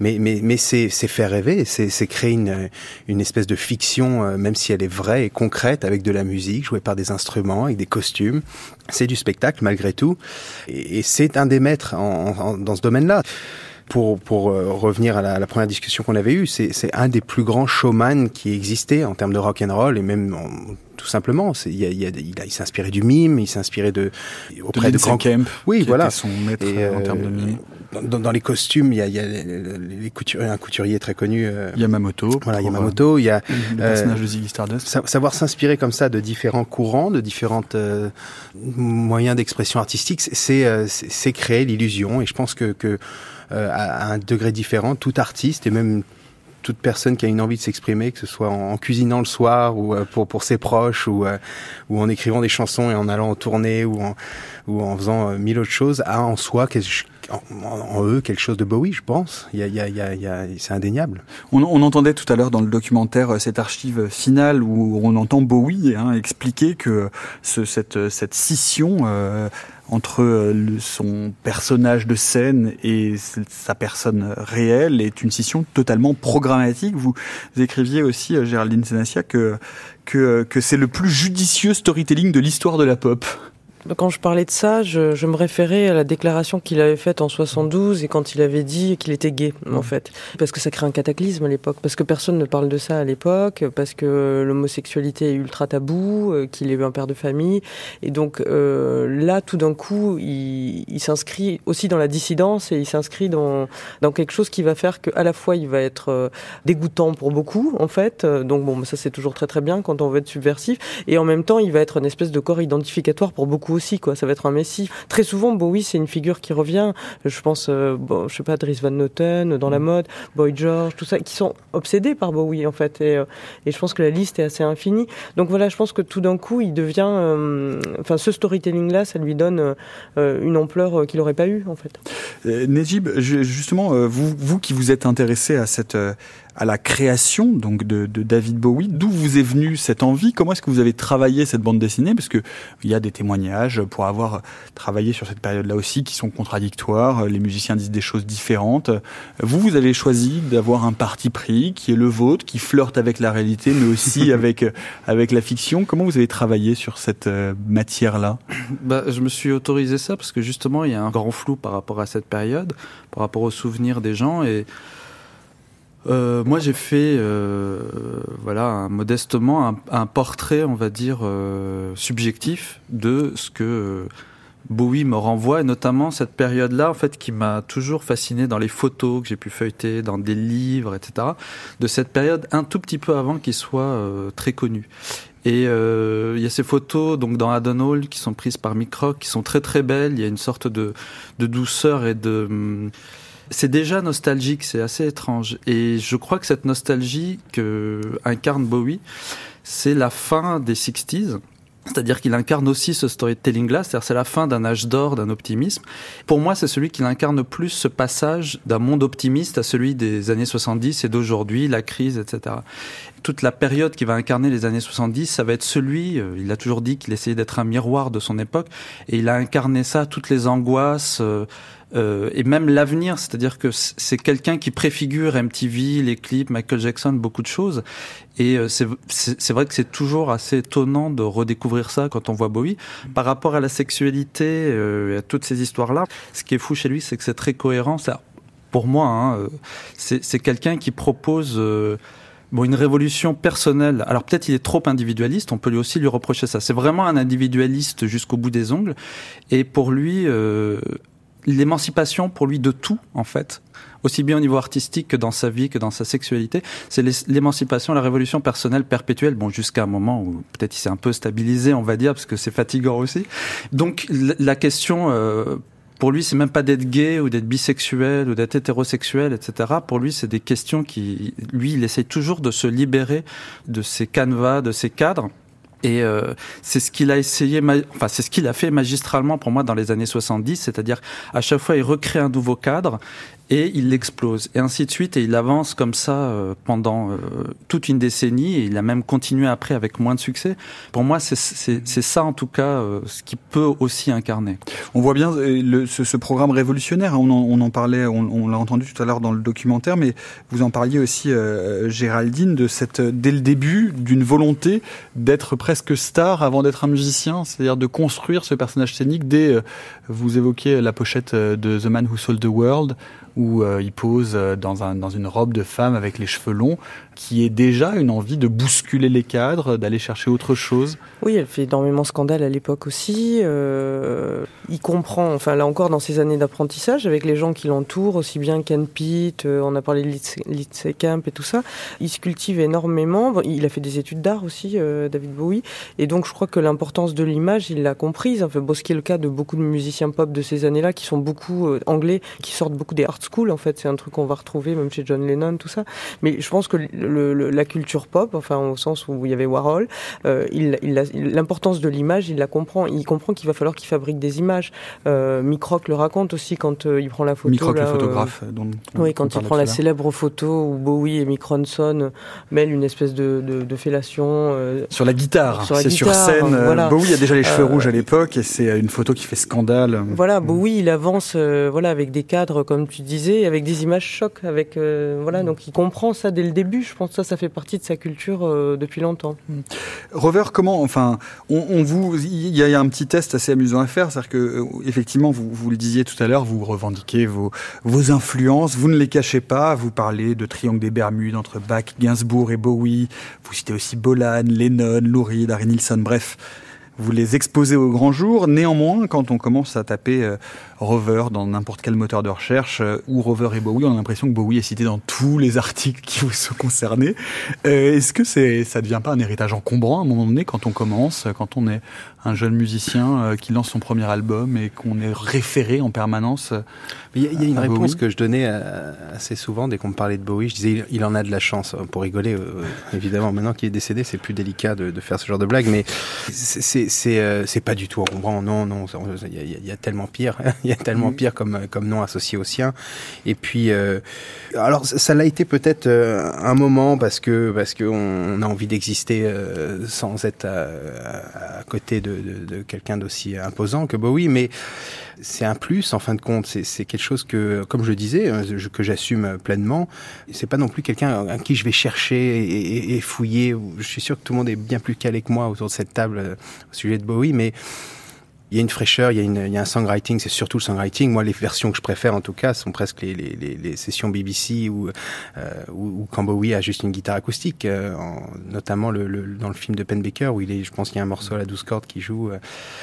mais, mais, mais c'est faire rêver, c'est créer une, une espèce de fiction, euh, même si elle est vraie et concrète, avec de la musique, jouée par des instruments, avec des costumes. C'est du spectacle malgré tout, et, c'est un des maîtres en, dans ce domaine-là pour, pour euh, revenir à la, la, première discussion qu'on avait eue, c'est un des plus grands showman qui existait en termes de rock and roll et même en, tout simplement. Il, a, il, il, s'est inspiré du mime, il inspiré de auprès de, de Camp. Oui, voilà. son maître en termes de mime. Dans, dans, les costumes, il y a, il y a les couturiers, un couturier très connu. Yamamoto. Voilà, Yamamoto. Il y a le personnage de Ziggy Stardust. Savoir s'inspirer comme ça de différents courants, de différentes moyens d'expression artistique, c'est c'est créer l'illusion. Et je pense que, que à un degré différent, tout artiste et même toute personne qui a une envie de s'exprimer, que ce soit en, cuisinant le soir ou euh, pour, pour ses proches ou, euh, ou en écrivant des chansons et en allant en tournée ou en, ou en faisant euh, mille autres choses, a en soi en, eux quelque chose de Bowie, je pense. Il y a, il y a, il y a, c'est indéniable. On, on, entendait tout à l'heure dans le documentaire cette archive finale où on entend Bowie hein, expliquer que ce, cette, cette scission euh, entre euh, son personnage de scène et sa personne réelle est une scission totalement programmatique. Vous écriviez aussi, euh, Géraldine Senassia, que, que, que c'est le plus judicieux storytelling de l'histoire de la pop. Quand je parlais de ça, je, je, me référais à la déclaration qu'il avait faite en 72 et quand il avait dit qu'il était gay, en fait. Parce que ça crée un cataclysme à l'époque, parce que personne ne parle de ça à l'époque, parce que l'homosexualité est ultra tabou, euh, qu'il est un père de famille. Et donc euh, là, tout d'un coup, il, il s'inscrit aussi dans la dissidence et il s'inscrit dans, dans quelque chose qui va faire qu'à la fois il va être euh, dégoûtant pour beaucoup, en fait. Donc bon, ça c'est toujours très très bien quand on veut être subversif. Et en même temps, il va être une espèce de corps identificatoire pour beaucoup aussi, quoi. Ça va être un messie. Très souvent, Bowie, c'est une figure qui revient. Je pense, euh, bon, je sais pas, Dries Van Noten dans la mm. mode, Boy George, tout ça, qui sont obsédés par Bowie en fait. Et, euh, et je pense que la liste est assez infinie. Donc voilà, je pense que tout d'un coup, il devient, euh, enfin, ce storytelling-là, ça lui donne une ampleur qu'il n'aurait pas eu en fait. Nejib, justement, vous, vous qui vous êtes intéressé à cette à la création donc de, de David Bowie. D'où vous est venue cette envie? Comment est-ce que vous avez travaillé cette bande dessinée? Parce que il y a des témoignages pour avoir travaillé sur cette période-là aussi qui sont contradictoires. Les musiciens disent des choses différentes. Vous, vous avez choisi d'avoir un parti pris qui est le vôtre, qui flirte avec la réalité, mais aussi avec avec la fiction. Comment vous avez travaillé sur cette euh, matière-là? Bah, je me suis autorisé ça parce que justement il y a un grand flou par rapport à cette période, par rapport aux souvenirs des gens et euh, moi, j'ai fait, euh, voilà, modestement, un, portrait, on va dire, euh, subjectif de ce que euh, Bowie me renvoie, et notamment cette période-là, en fait, qui m'a toujours fasciné dans les photos que j'ai pu feuilleter, dans des livres, etc. De cette période un tout petit peu avant qu'il soit euh, très connu. Et il y a ces photos donc dans Haddon Hall qui sont prises par Mick Rock, qui sont très très belles. Il y a une sorte de, de douceur et de hum, c'est déjà nostalgique, c'est assez étrange. Et je crois que cette nostalgie que incarne Bowie, c'est la fin des 60s. C'est-à-dire qu'il incarne aussi ce storytelling-là, c'est-à-dire c'est la fin d'un âge d'or, d'un optimisme. Pour moi, c'est celui qui incarne plus ce passage d'un monde optimiste à celui des années 70 et d'aujourd'hui, la crise, etc. Toute la période qui va incarner les années 70, ça va être celui, euh, il a toujours dit qu'il essayait d'être un miroir de son époque, et il a incarné ça, toutes les angoisses, euh, et même l'avenir, c'est-à-dire que c'est quelqu'un qui préfigure MTV, les clips, Michael Jackson, beaucoup de choses. Et euh, c'est vrai que c'est toujours assez étonnant de redécouvrir ça quand on voit Bowie. Par rapport à la sexualité euh, et à toutes ces histoires-là, ce qui est fou chez lui, c'est que c'est très cohérent. Ça, pour moi, hein, euh, c'est quelqu'un qui propose... Euh, bon, une révolution personnelle. Alors peut-être il est trop individualiste, on peut lui aussi lui reprocher ça. C'est vraiment un individualiste jusqu'au bout des ongles. Et pour lui, euh, l'émancipation pour lui de tout, en fait, aussi bien au niveau artistique que dans sa vie, que dans sa sexualité, c'est l'émancipation, la révolution personnelle perpétuelle, bon, jusqu'à un moment où peut-être il s'est un peu stabilisé, on va dire, parce que c'est fatigant aussi. Donc, la question, euh, pour lui, c'est même pas d'être gay ou d'être bisexuel ou d'être hétérosexuel, etc. Pour lui, c'est des questions qui, lui, il essaie toujours de se libérer de ces canevas, de ces cadres et euh, c'est ce qu'il a essayé, enfin c'est ce qu'il a fait magistralement pour moi dans les années 70, c'est-à-dire à chaque fois il recrée un nouveau cadre et il l'explose et ainsi de suite et il avance comme ça euh, pendant euh, toute une décennie et il a même continué après avec moins de succès. Pour moi, c'est ça en tout cas euh, ce qui peut aussi incarner. On voit bien ce, programme révolutionnaire. Hein, on, en, parlait, on, l'a entendu tout à l'heure dans le documentaire, mais vous en parliez aussi, Géraldine, de cette dès le début d'une volonté d'être presque star avant d'être un musicien, c'est-à-dire de construire ce personnage scénique dès vous évoquiez la pochette de The Man Who Sold the World où il pose dans, un, dans une robe de femme avec les cheveux longs, qui est déjà une envie de bousculer les cadres, d'aller chercher autre chose. Oui, elle fait énormément scandale à l'époque aussi. il comprend, enfin là encore dans ses années d'apprentissage, avec les gens qui l'entourent, aussi bien Ken Pitt, on a parlé de Lindsay Camp et tout ça, il se cultive énormément. il a fait des études d'art aussi, David Bowie, et donc je crois que l'importance de l'image, il l'a comprise. Enfin, ce qui est le cas de beaucoup de musiciens pop de ces années-là, qui sont beaucoup euh, anglais, qui sortent beaucoup des art schools. En fait, c'est un truc qu'on va retrouver même chez John Lennon, tout ça. Mais je pense que la culture pop, enfin au sens où il y avait Warhol, euh, il, l'importance de l'image, il la comprend. Il comprend qu'il va falloir qu'il fabrique des images. Euh, Mick Rock le raconte aussi quand euh, il prend la photo. Mick Rock, le photographe. Dont, oui, quand il prend la célèbre photo où Bowie et Mick Ronson mêlent une espèce de, de, de fellation. sur la guitare. C'est sur scène. Voilà. Bowie a déjà les cheveux rouges à l'époque et c'est une photo qui fait scandale. Voilà, Bowie, il avance voilà avec des cadres comme tu disais, avec des images chocs, avec voilà, donc il comprend ça dès le début. Je pense que ça, ça fait partie de sa culture depuis longtemps. Rover, comment, enfin, on, vous, il y a un petit test assez amusant à faire, c'est-à-dire que effectivement, vous, vous le disiez tout à l'heure, vous revendiquez vos, vos influences, vous ne les cachez pas, vous parlez de triangle des Bermudes entre Bach, Gainsbourg et Bowie, vous citez aussi Bolan, Lennon, Lou Reed, Harry Nilsson, bref vous les exposez au grand jour. Néanmoins, quand on commence à taper euh, Rover dans n'importe quel moteur de recherche, euh, ou Rover et Bowie, on a l'impression que Bowie est cité dans tous les articles qui vous sont concernés. Euh, est-ce que c'est, ça devient pas un héritage encombrant à un moment donné quand on commence, quand on est un jeune musicien qui lance son premier album et qu'on est référé en permanence Il y, a une réponse que je donnais assez souvent dès qu'on me parlait de Bowie. Je disais, il, en a de la chance. Pour rigoler, évidemment, maintenant qu'il est décédé, c'est plus délicat de, de, faire ce genre de blague, mais c'est c'est euh, c'est pas du tout encombrant. Non, non, il y, a tellement pire. Il y a tellement mm. pire comme comme nom associé au sien. Et puis, euh, alors ça l'a été peut-être euh, un moment parce que parce que on, a envie d'exister sans être à, côté de, de, de quelqu'un d'aussi imposant que Bowie, mais c'est un plus en fin de compte. C'est quelque chose que, comme je disais, que j'assume pleinement. C'est pas non plus quelqu'un à qui je vais chercher et, et, fouiller. Je suis sûr que tout le monde est bien plus calé que moi autour de cette table sujet de Bowie, mais il y a une fraîcheur, il y a, une, il y a un songwriting, c'est surtout le songwriting. Moi, les versions que je préfère, en tout cas, sont presque les, les, les, sessions BBC ou euh, où, quand Bowie a juste une guitare acoustique, euh, notamment le, le, dans le film de Penn Baker où il est, je pense qu'il y a un morceau à la douze cordes qui joue. Euh,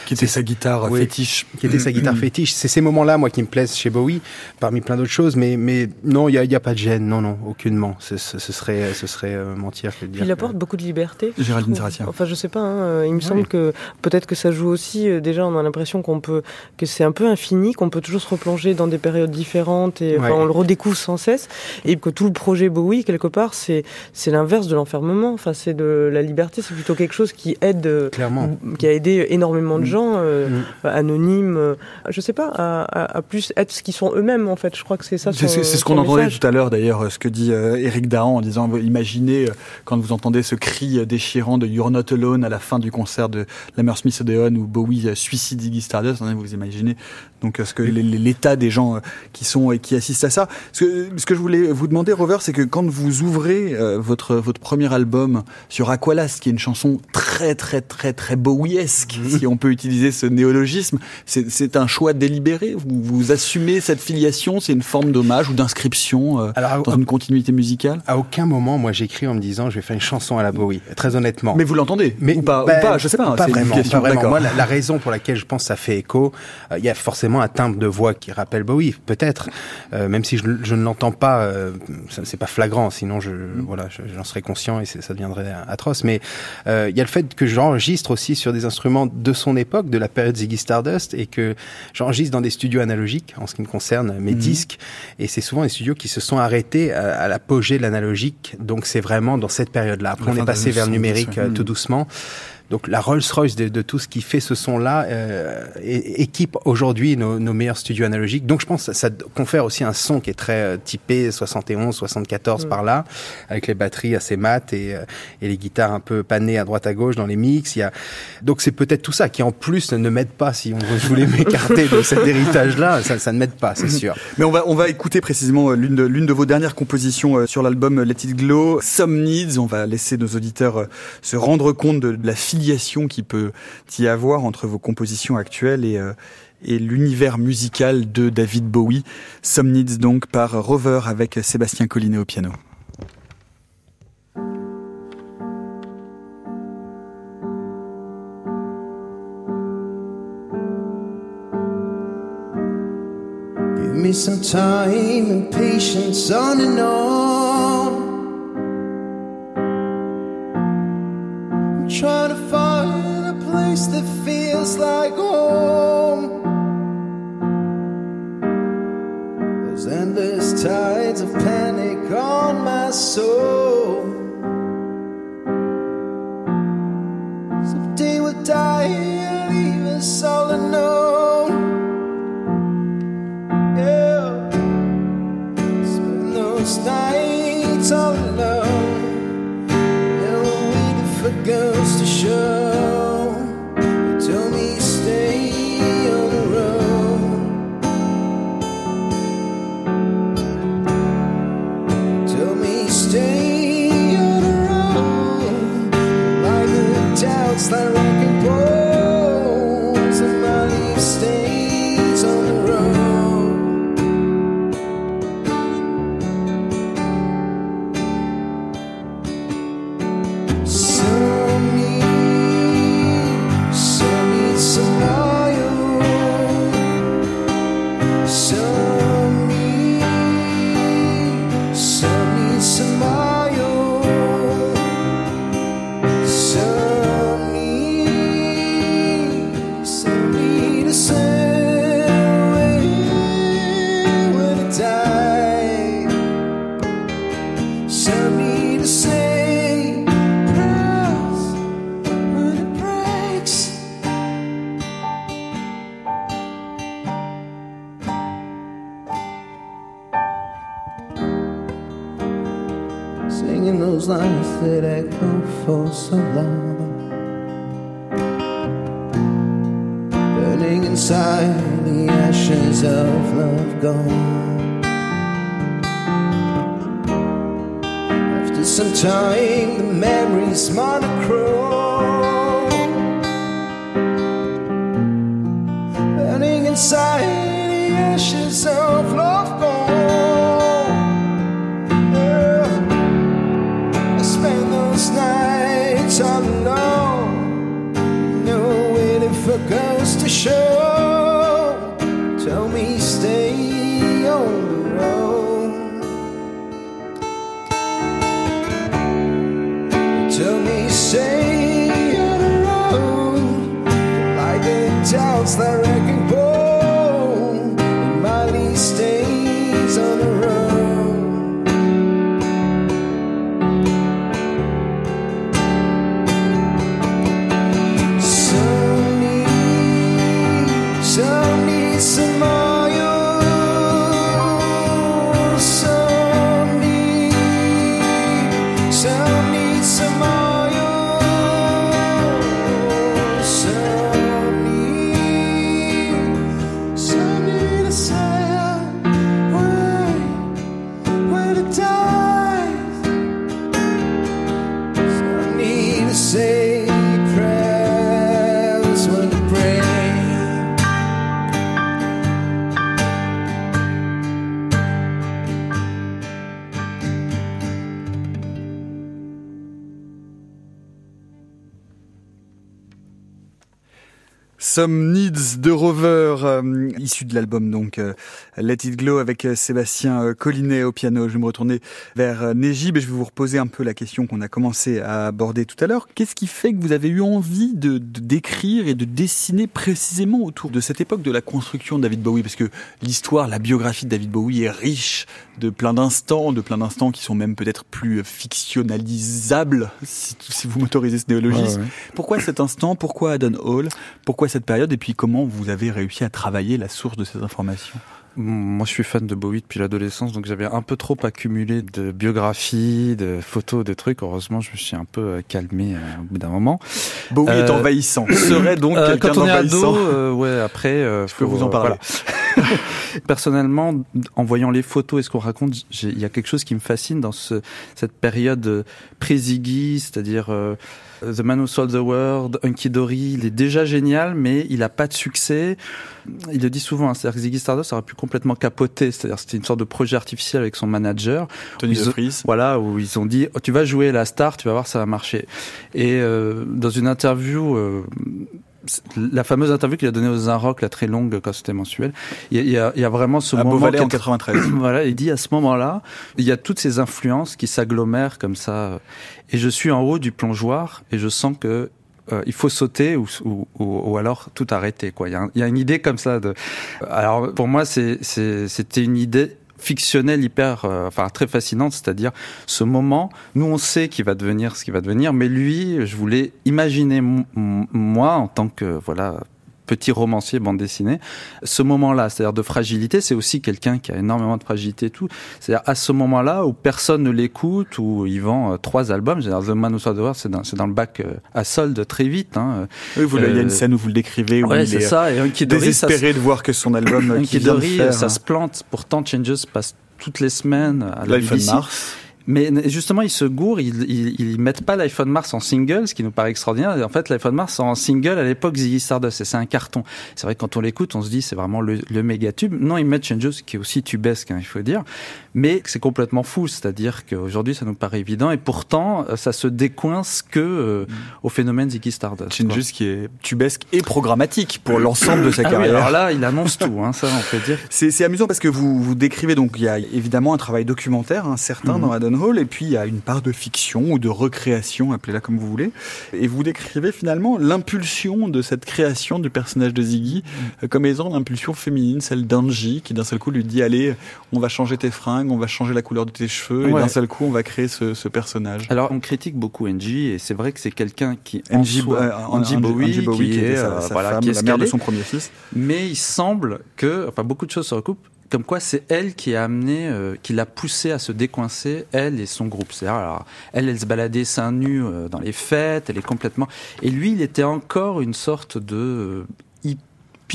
qui était sa guitare fétiche. Qui était sa guitare fétiche. C'est ces moments-là, moi, qui me plaisent chez Bowie, parmi plein d'autres choses. Mais, mais non, il n'y a, y a, pas de gêne. Non, non, aucunement. Ce, ce, serait, ce serait euh, mentir que de dire. Il apporte beaucoup de liberté. Géraldine. Enfin, je sais pas. Hein, il me semble que peut-être que ça joue aussi. déjà, on a l'impression qu'on peut que c'est un peu infini, qu'on peut toujours se replonger dans des périodes différentes et on le redécouvre sans cesse et que tout le projet Bowie quelque part c'est c'est l'inverse de l'enfermement. Enfin c'est de la liberté, c'est plutôt quelque chose qui aide Clairement. qui a aidé énormément de mm. gens euh, mm. anonymes, euh, je sais pas, à, à, plus être ce qu'ils sont eux-mêmes en fait. Je crois que c'est ça. C'est ce qu'on entendait tout à l'heure d'ailleurs, ce que dit Eric euh, Dahan en disant imaginez quand vous entendez ce cri déchirant de You're Not Alone à la fin du concert de Smith Odeon où Bowie suicide Iggy Stardust vous imaginez donc ce que l'état des gens euh, qui sont et qui assistent à ça. Ce que, ce que je voulais vous demander, Rover, c'est que quand vous ouvrez euh, votre votre premier album sur Aqualast, qui est une chanson très très très très Bowiesque, mhm. si on peut utiliser ce néologisme, c'est un choix délibéré? Vous, vous assumez cette filiation, c'est une forme d'hommage ou d'inscription euh, dans une continuité musicale? À aucun moment, moi, j'écris en me disant, je vais faire une chanson à la Bowie. Très honnêtement. Mais vous l'entendez? Mais ou pas, ben, pas? Je sais pas. Pas vraiment. Pas vraiment. Moi, la, la, raison pour laquelle je pense que ça fait écho, il y a forcément un timbre de voix qui rappelle Bowie, peut-être, euh, même si je, ne l'entends pas, euh, c'est pas flagrant, sinon je, mm. voilà, j'en serais conscient et ça deviendrait atroce. Mais euh, il y a le fait que j'enregistre aussi sur des instruments de son époque, de la période Ziggy Stardust, et que j'enregistre dans des studios analogiques, en ce qui me concerne, mes mm. disques, et c'est souvent des studios qui se sont arrêtés à, l'apogée de l'analogique, donc c'est vraiment dans cette période-là. Après, on est passé vers le numérique tout doucement. Donc la Rolls-Royce de, tout ce qui fait ce son-là euh, équipe aujourd'hui nos, meilleurs studios analogiques. Donc je pense que ça, confère aussi un son qui est très euh, typé 71, 74 mm. par là, avec les batteries assez mates et, euh, et, les guitares un peu panées à droite à gauche dans les mix. Il y a... Donc c'est peut-être tout ça qui en plus ne m'aide pas si on voulait m'écarter de cet héritage-là. Ça, ça, ne m'aide pas, c'est sûr. Mais on va, on va écouter précisément l'une de, l'une de vos dernières compositions sur l'album Let It Glow, Some Needs. On va laisser nos auditeurs se rendre compte de, de la qui peut y avoir entre vos compositions actuelles et, euh, l'univers musical de David Bowie. Some Needs donc par Rover avec Sébastien Collinet au piano. Give me some time and patience on and on. That feels like home. Those endless tides of panic on my soul. Long. Burning inside the ashes of love gone. After some time, Some Needs de Rover, euh, issu de l'album donc euh, Let It Glow avec euh, Sébastien euh, Collinet au piano. Je vais me retourner vers Nejib et je vais vous reposer un peu la question qu'on a commencé à aborder tout à l'heure. Qu'est-ce qui fait que vous avez eu envie de d'écrire et de dessiner précisément autour de cette époque de la construction de David Bowie? Parce que l'histoire, la biographie de David Bowie est riche de plein d'instants, de plein d'instants qui sont même peut-être plus fictionnalisables, si, si vous m'autorisez ce néologisme. Ouais. Pourquoi cet instant? Pourquoi Adon Hall? Pourquoi cette période Et puis comment vous avez réussi à travailler la source de ces informations? Moi, je suis fan de Bowie depuis l'adolescence, donc j'avais un peu trop accumulé de biographies, de photos, de trucs. Heureusement, je me suis un peu euh, calmé euh, au bout d'un moment. Bowie est Euh, envahissant. Serait donc euh, quelqu'un quand on est ado, euh, ouais, après, euh, Je peux vous en parler. voilà. Personnellement, en voyant les photos et ce qu'on raconte, il y a quelque chose qui me fascine dans ce, cette période pré-Ziggy, c'est-à-dire euh, The Man Who Sold the World, Hunky Dory, il est déjà génial, mais il n'a pas de succès. Il le dit souvent, hein, c'est-à-dire que Ziggy Stardust aurait pu complètement capoter, c'est-à-dire c'était une sorte de projet artificiel avec son manager. Tony De Voilà, où ils ont dit, oh, tu vas jouer la star, tu vas voir, ça va marcher. Et euh, dans une interview... Euh, la fameuse interview qu'il a donnée aux Rock, la très longue quand c'était mensuel, il y, a, il y a vraiment ce moment en 93. voilà, il dit à ce moment-là, il y a toutes ces influences qui s'agglomèrent comme ça, et je suis en haut du plongeoir et je sens que euh, il faut sauter ou, ou, ou, alors tout arrêter. Quoi. Il, y a il y a une idée comme ça. De... Alors pour moi, c'était une idée fictionnelle hyper, euh, enfin très fascinante, c'est-à-dire ce moment. Nous, on sait qu'il va devenir ce qu'il va devenir, mais lui, je voulais imaginer moi en tant que voilà petit romancier bande dessinée. Ce moment-là, c'est-à-dire de fragilité, c'est aussi quelqu'un qui a énormément de fragilité et tout. C'est-à-dire à ce moment-là où personne ne l'écoute, où il vend euh, trois albums. The Man Who Saw the World, c'est dans, dans, le bac euh, à solde très vite. Hein. Oui, vous, il y a une scène où vous le décrivez, où ouais, il est, ça. Et désespéré de voir que son album qui Dory, ça hein. se plante. Pourtant, Changes passe toutes les semaines à la de Mars. Mais justement, ils se gourent, ils, ils, ils mettent pas l'iPhone Mars en single, ce qui nous paraît extraordinaire. en fait, l'iPhone Mars en single à l'époque Ziggy Stardust, et c'est un carton. C'est vrai que quand on l'écoute, on se dit c'est vraiment le, le méga tube. Non, ils mettent Changes, qui est aussi tubesque, hein, il faut dire, mais c'est complètement fou. C'est-à-dire qu'aujourd'hui, ça nous paraît évident, et pourtant, euh, ça se décoince que euh, au phénomène Ziggy Stardust. Changes qui est tubesque et programmatique pour l'ensemble de sa ah carrière. alors là, il annonce tout, hein, ça, on peut dire. C'est amusant parce que vous vous décrivez donc il y a évidemment un travail documentaire, hein, certain mm. dans Adam et puis il y a une part de fiction ou de recréation, appelez-la comme vous voulez. Et vous décrivez finalement l'impulsion de cette création du personnage de Ziggy euh, comme étant l'impulsion féminine, celle d'Angie, qui d'un seul coup lui dit Allez, on va changer tes fringues, on va changer la couleur de tes cheveux, et d'un seul coup, on va créer ce, personnage. Alors, on critique beaucoup Angie, et c'est vrai que c'est quelqu'un qui. Angie, Angie, Bowie, qui, est, sa, femme, la mère de son premier fils. Mais il semble que, enfin, beaucoup de choses se recoupent comme quoi c'est elle qui a amené, euh, qui l'a poussé à se décoincer, elle et son groupe. C'est alors elle, elle se baladait seins nus euh, dans les fêtes, elle est complètement. Et lui, il était encore une sorte de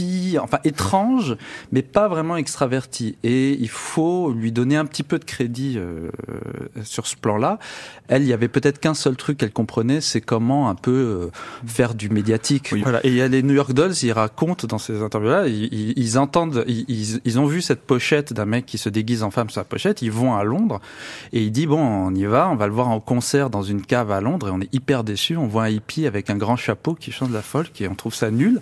euh, enfin étrange, mais pas vraiment extraverti. Et il faut lui donner un petit peu de crédit euh, sur ce plan-là. Elle, il y avait peut-être qu'un seul truc qu'elle comprenait, c'est comment un peu euh, faire du médiatique. Voilà. Et il y a les New York Dolls, ils racontent dans ces interviews-là, ils, entendent, ils, ils, ont vu cette pochette d'un mec qui se déguise en femme sur la pochette, ils vont à Londres et il dit bon, on y va, on va le voir en concert dans une cave à Londres et on est hyper déçus. On voit un hippie avec un grand chapeau qui chante la folk et on trouve ça nul.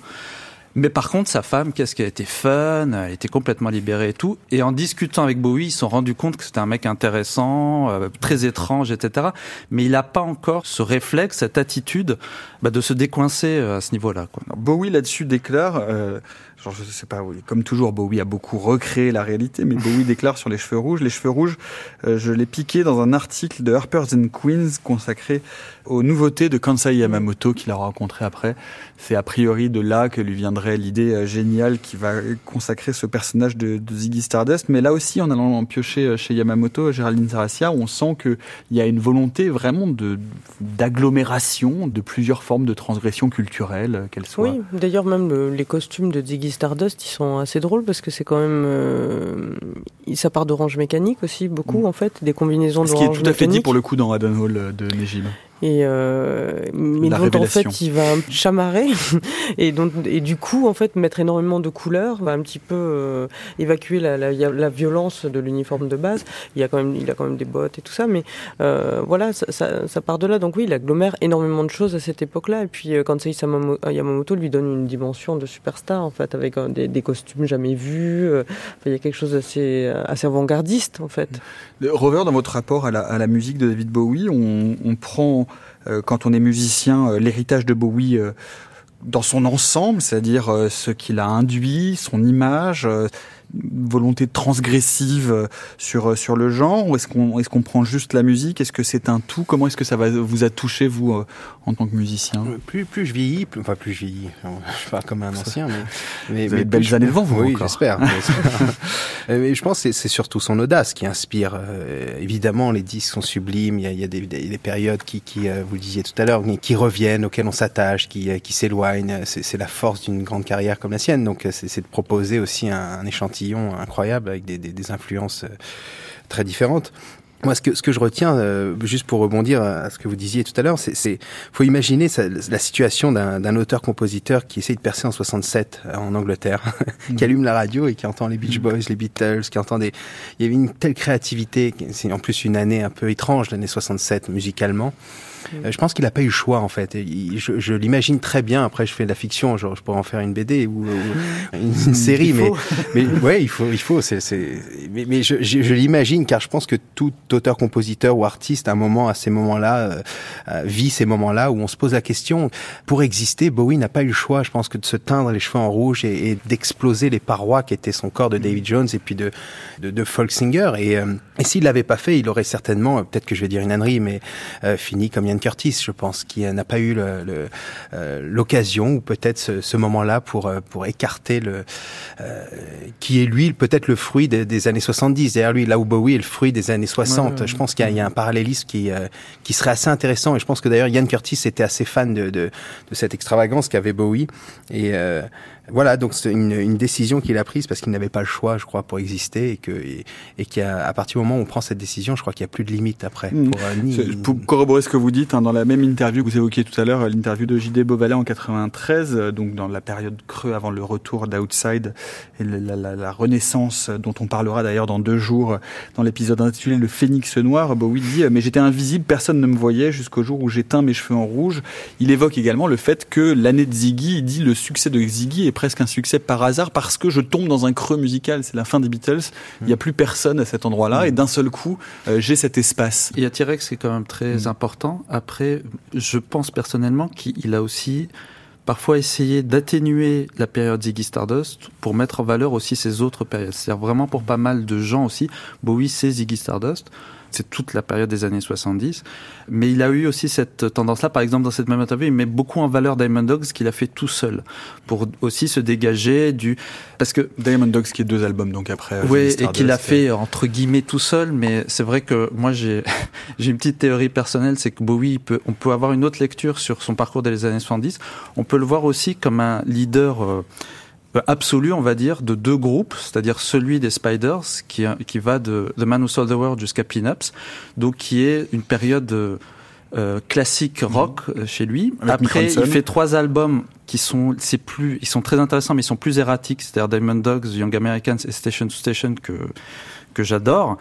Mais par contre, sa femme, qu'est-ce qu'elle était fun, elle était complètement libérée et tout. Et en discutant avec Bowie, ils se sont rendus compte que c'était un mec intéressant, euh, très étrange, etc. Mais il n'a pas encore ce réflexe, cette attitude bah, de se décoincer euh, à ce niveau-là. Bowie là-dessus déclare, euh, genre je sais pas, comme toujours, Bowie a beaucoup recréé la réalité, mais Bowie déclare sur les cheveux rouges, les cheveux rouges, je l'ai piqué dans un article de Harper's and Queens consacré aux nouveautés de Kansai Yamamoto qu'il a rencontré après. C'est a priori de là que lui viendrait l'idée euh, géniale qui va consacrer ce personnage de, Ziggy Stardust. Mais là aussi, en allant en piocher euh, chez Yamamoto, Géraldine Sarassia, on sent qu'il y a une volonté vraiment de d'agglomération de plusieurs formes de transgression culturelle, euh, qu'elles soient. Oui, d'ailleurs même les costumes de Ziggy Stardust, ils sont assez drôles parce que c'est quand même ça part d'orange mécanique aussi beaucoup mm. en fait, des combinaisons d'orange mécanique. Ce qui est tout à fait dit pour le coup dans Adam Hall de Nejib et euh, mais dont en fait il va chamarrer et donc et du coup en fait mettre énormément de couleurs va un petit peu euh, évacuer la, la, la, violence de l'uniforme de base. Il y a quand même il a quand même des bottes et tout ça mais euh, voilà ça, ça, ça, part de là. Donc oui il agglomère énormément de choses à cette époque là et puis euh, quand Yamamoto lui donne une dimension de superstar en fait avec des, des, costumes jamais vus il y a quelque chose d'assez assez avant-gardiste en fait. Rover dans votre rapport à la, à la musique de David Bowie on, on prend quand on est musicien, euh, l'héritage de Bowie euh, dans son ensemble, c'est-à-dire ce qu'il a induit, son image, volonté transgressive euh, sur euh, sur le genre ou est-ce qu'on est-ce qu'on prend juste la musique? Est-ce que c'est un tout? Comment est-ce que ça va vous a touché vous euh, en tant que musicien? Plus plus je vieillis, plus, enfin plus je vieillis. Je pas comme un ancien, mais mais, vous avez de belles années devant vous. Oui, j'espère. mais je pense que c'est surtout son audace qui inspire. évidemment, les disques sont sublimes. Il y a, il y a des, des, périodes qui, qui vous le disiez tout à l'heure, qui reviennent, auxquelles on s'attache, qui qui s'éloignent. C'est la force d'une grande carrière comme la sienne. Donc c'est de proposer aussi un, un échantillon incroyable avec des, des influences très différentes. Moi, ce que, ce que je retiens, euh, juste pour rebondir à ce que vous disiez tout à l'heure, c'est faut imaginer la situation d'un auteur-compositeur qui essaie de percer en 67 euh, en Angleterre, qui mm. allume la radio et qui entend les Beach Boys, les Beatles, qui entend des... Il y avait une telle créativité, c'est en plus une année un peu étrange, l'année 67, musicalement. Euh, je pense qu'il n'a pas eu le choix en fait. je, je l'imagine très bien. Après, je fais de la fiction, genre, je pourrais en faire une BD ou, une, série, mais, mais ouais, il faut, il faut. C'est, mais, mais je, je, l'imagine car je pense que tout auteur, compositeur ou artiste, à un moment, à ces moments-là, euh, euh, vit ces moments-là où on se pose la question. Pour exister, Bowie n'a pas eu le choix. Je pense que de se teindre les cheveux en rouge et, d'exploser les parois qui étaient son corps de David Jones et puis de de, de folk singer. Et, et s'il l'avait pas fait, il aurait certainement, peut-être que je vais dire une ânerie, mais fini comme Ian Curtis, je pense, qui n'a pas eu euh, l'occasion le, ou peut-être ce, moment-là pour euh, pour écarter le euh, qui est lui peut-être le fruit des, années 70. Derrière lui, là où Bowie est le fruit des années 60. Je pense qu'il y, a un parallélisme qui qui serait assez intéressant. Et je pense que d'ailleurs Ian Curtis était assez fan de de, de cette extravagance qu'avait Bowie. Et voilà, donc c'est une, une, décision qu'il a prise parce qu'il n'avait pas le choix, je crois, pour exister et que et, et qu'à à partir du moment où on prend cette décision, je crois qu'il n'y a plus de limite après. Mmh. Pour, pour, corroborer ce que vous dites, hein, dans la même interview que vous évoquiez tout à l'heure, l'interview de J.D. Beauvalet en 93, euh, donc dans la période creux avant le retour d'Outside et la, la, la, renaissance dont on parlera d'ailleurs dans deux jours dans l'épisode intitulé Le Phénix Noir, Bowie dit « Mais j'étais invisible, personne ne me voyait jusqu'au jour où j'éteins mes cheveux en rouge ». Il évoque également le fait que l'année de Ziggy, il dit « Le succès de Ziggy est presque un succès par hasard parce que je tombe dans un creux musical. C'est la fin des Beatles. Il n'y a plus personne à cet endroit-là. Et d'un seul coup, euh, j'ai cet espace. Il y a T-Rex qui est quand même très mm. important. Après, je pense personnellement qu'il a aussi parfois essayé d'atténuer la période Ziggy Stardust pour mettre en valeur aussi ses autres périodes. C'est-à-dire vraiment pour pas mal de gens aussi, Bowie c'est Ziggy Stardust c'est toute la période des années 70. Mais il a eu aussi cette tendance-là, par exemple dans cette même interview, il met beaucoup en valeur Diamond Dogs qu'il a fait tout seul, pour aussi se dégager du... Parce que Diamond Dogs qui est deux albums donc après... Euh, oui, et qu'il a fait entre guillemets tout seul, mais c'est vrai que moi j'ai j'ai une petite théorie personnelle, c'est que Bowie, peut, on peut avoir une autre lecture sur son parcours des années 70, on peut le voir aussi comme un leader... Euh, absolu, on va dire, de deux groupes, c'est-à-dire celui des Spiders, qui, qui va de The Man Who Sold the World jusqu'à Pin-Ups, donc qui est une période euh, classique rock euh, chez lui. Après, il fait trois albums qui sont, c'est plus, ils sont très intéressants, mais ils sont plus erratiques, c'est-à-dire Diamond Dogs, Young Americans et Station to Station que que j'adore.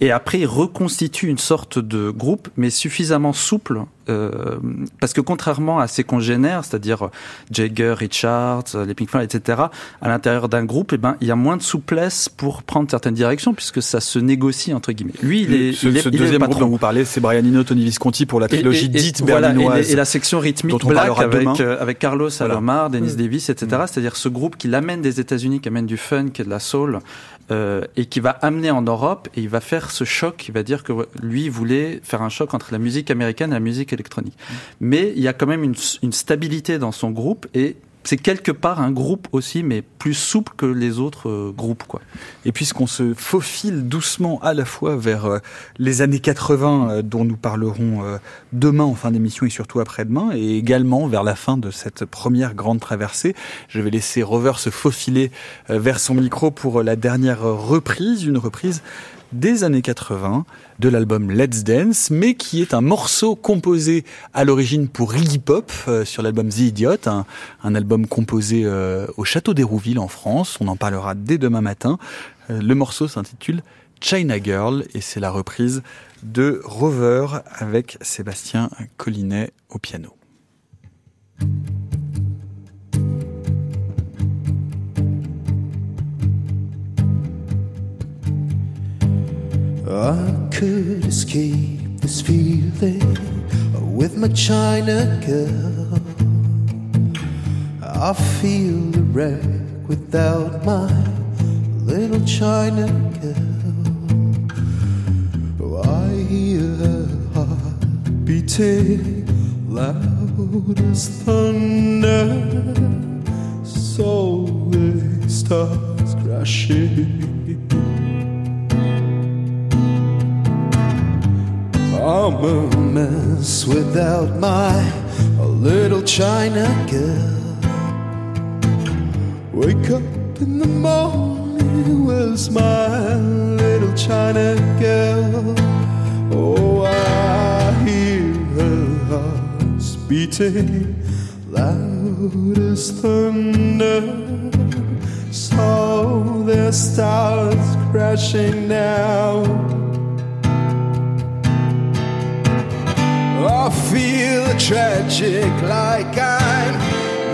Et après, il reconstitue une sorte de groupe, mais suffisamment souple, euh, parce que contrairement à ses congénères, c'est-à-dire Jagger, Richards, les Pink Floyd, etc., à l'intérieur d'un groupe, eh ben, il y a moins de souplesse pour prendre certaines directions, puisque ça se négocie entre guillemets. Lui, il est. Ce, ce deuxième groupe dont vous parlez, c'est Brian Eno, Tony Visconti pour la trilogie dite voilà, et, la section rythmique Black avec, euh, avec Carlos Alomar, Dennis mm. Davis, etc. Mm. C'est-à-dire ce groupe qui l'amène des États-Unis, qui amène du funk et de la soul, euh, et qui va amener en Europe et il va faire ce choc. Il va dire que lui voulait faire un choc entre la musique américaine et la musique électronique. Mmh. Mais il y a quand même une, une stabilité dans son groupe et c'est quelque part un groupe aussi, mais plus souple que les autres euh, groupes. Quoi. Et puisqu'on se faufile doucement à la fois vers euh, les années 80, euh, dont nous parlerons demain en fin d'émission et surtout après-demain, et également vers la fin de cette première grande traversée, je vais laisser Rover se faufiler vers son micro pour la dernière reprise, une reprise des années 80 de l'album Let's Dance, mais qui est un morceau composé à l'origine pour Iggy Pop euh, sur l'album The Idiot, un, album composé euh, au château d'Hérouville en France. On en parlera dès demain matin. Euh, le morceau s'intitule China Girl et c'est la reprise de Rover avec Sébastien Collinet au piano. I could escape this feeling with my China girl. I feel the wreck without my little China girl. Oh, I hear her heart beating loud as thunder. So it starts crashing. I'm a mess without my little China girl. Wake up in the morning was my little China girl. Oh, I hear her heart's beating loud as thunder. So the stars crashing down. I feel tragic like I'm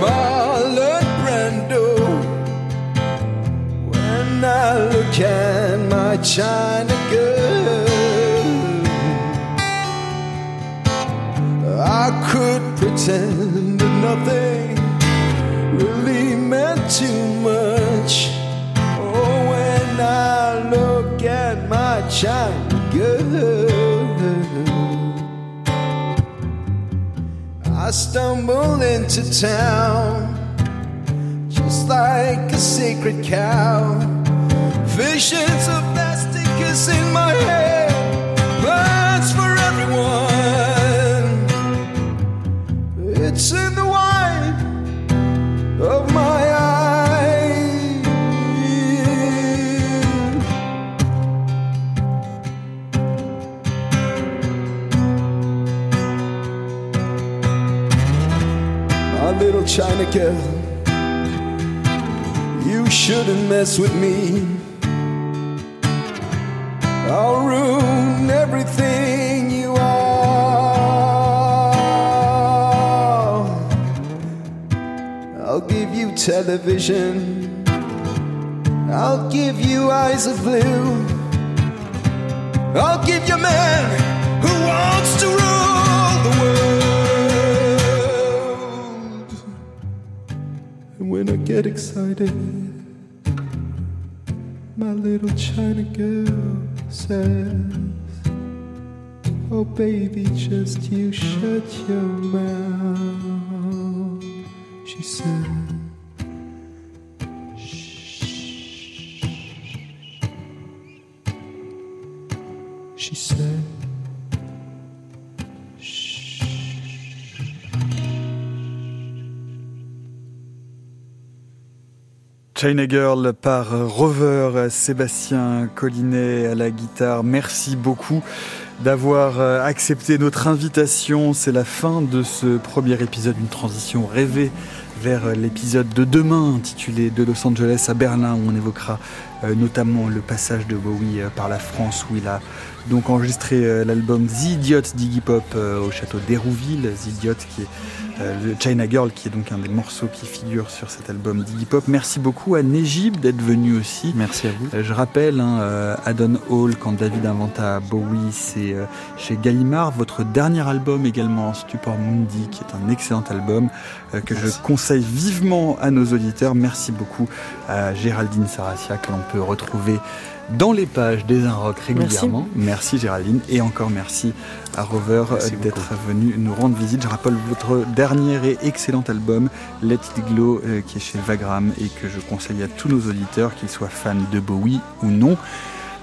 Marlon Brando when I look at my China girl. I could pretend that nothing really meant too much. Oh, when I look at my China girl. I stumbled into town just like a sacred cow. Visions of plastic is in my head, China girl. You shouldn't mess with me. I'll ruin everything you are. I'll give you television. I'll give you eyes of blue. I'll give you a man who wants to rule when I get excited, my little China girl says, Oh, baby, just you shut your mouth. China Girl par Rover, Sébastien Collinet à la guitare. Merci beaucoup d'avoir euh, accepté notre invitation. C'est la fin de ce premier épisode, une transition rêvée vers l'épisode de demain intitulé De Los Angeles à Berlin où on évoquera euh, notamment le passage de Bowie euh, par la France où il a donc enregistré l'album The Idiot d'Iggy Pop au château d'Hérouville. The Idiot qui est euh, le China Girl, qui est donc un des morceaux qui figure sur cet album d'Iggy Pop. Merci beaucoup à Nejib d'être venu aussi. Merci à vous. Euh, je rappelle, hein, euh, Adon Hall, quand David inventa Bowie, c'est chez Gallimard. Votre dernier album également, Stupor Mundi, qui est un excellent album que je conseille vivement à nos auditeurs. Merci beaucoup à Géraldine Sarassia, que l'on peut retrouver dans les pages des Un Rock régulièrement. Merci. Géraldine et encore merci à Rover d'être venu nous rendre visite. Je rappelle votre dernier et excellent album Let It Glow euh, qui est chez Vagram et que je conseille à tous nos auditeurs qu'ils soient fans de Bowie ou non.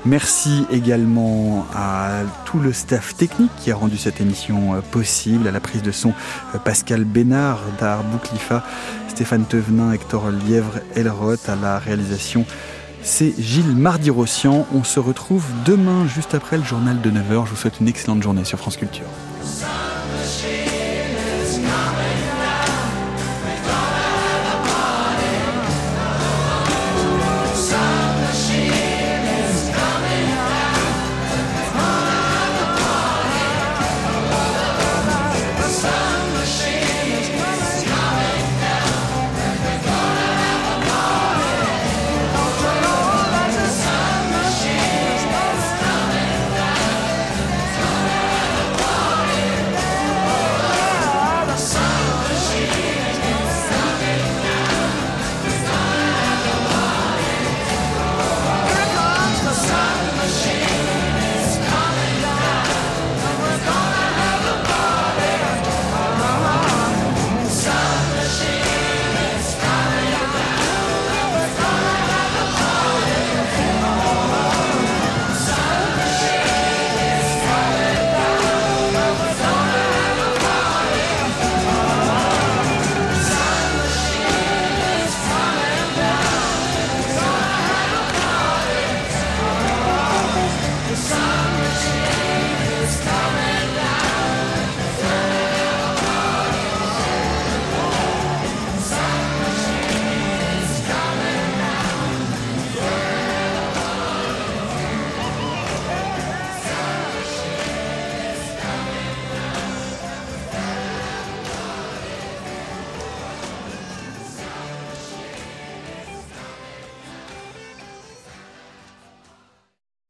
Merci également à tout le staff technique qui a rendu cette émission euh, possible, à la prise de son euh, Pascal Bénard d'Art Bouclifa, Stéphane Tevenin, Hector Lièvre, Elroth, à la réalisation c'est Gilles Mardi-Rossian. On se retrouve demain, juste après le journal de 9h. Je vous souhaite une excellente journée sur France Culture.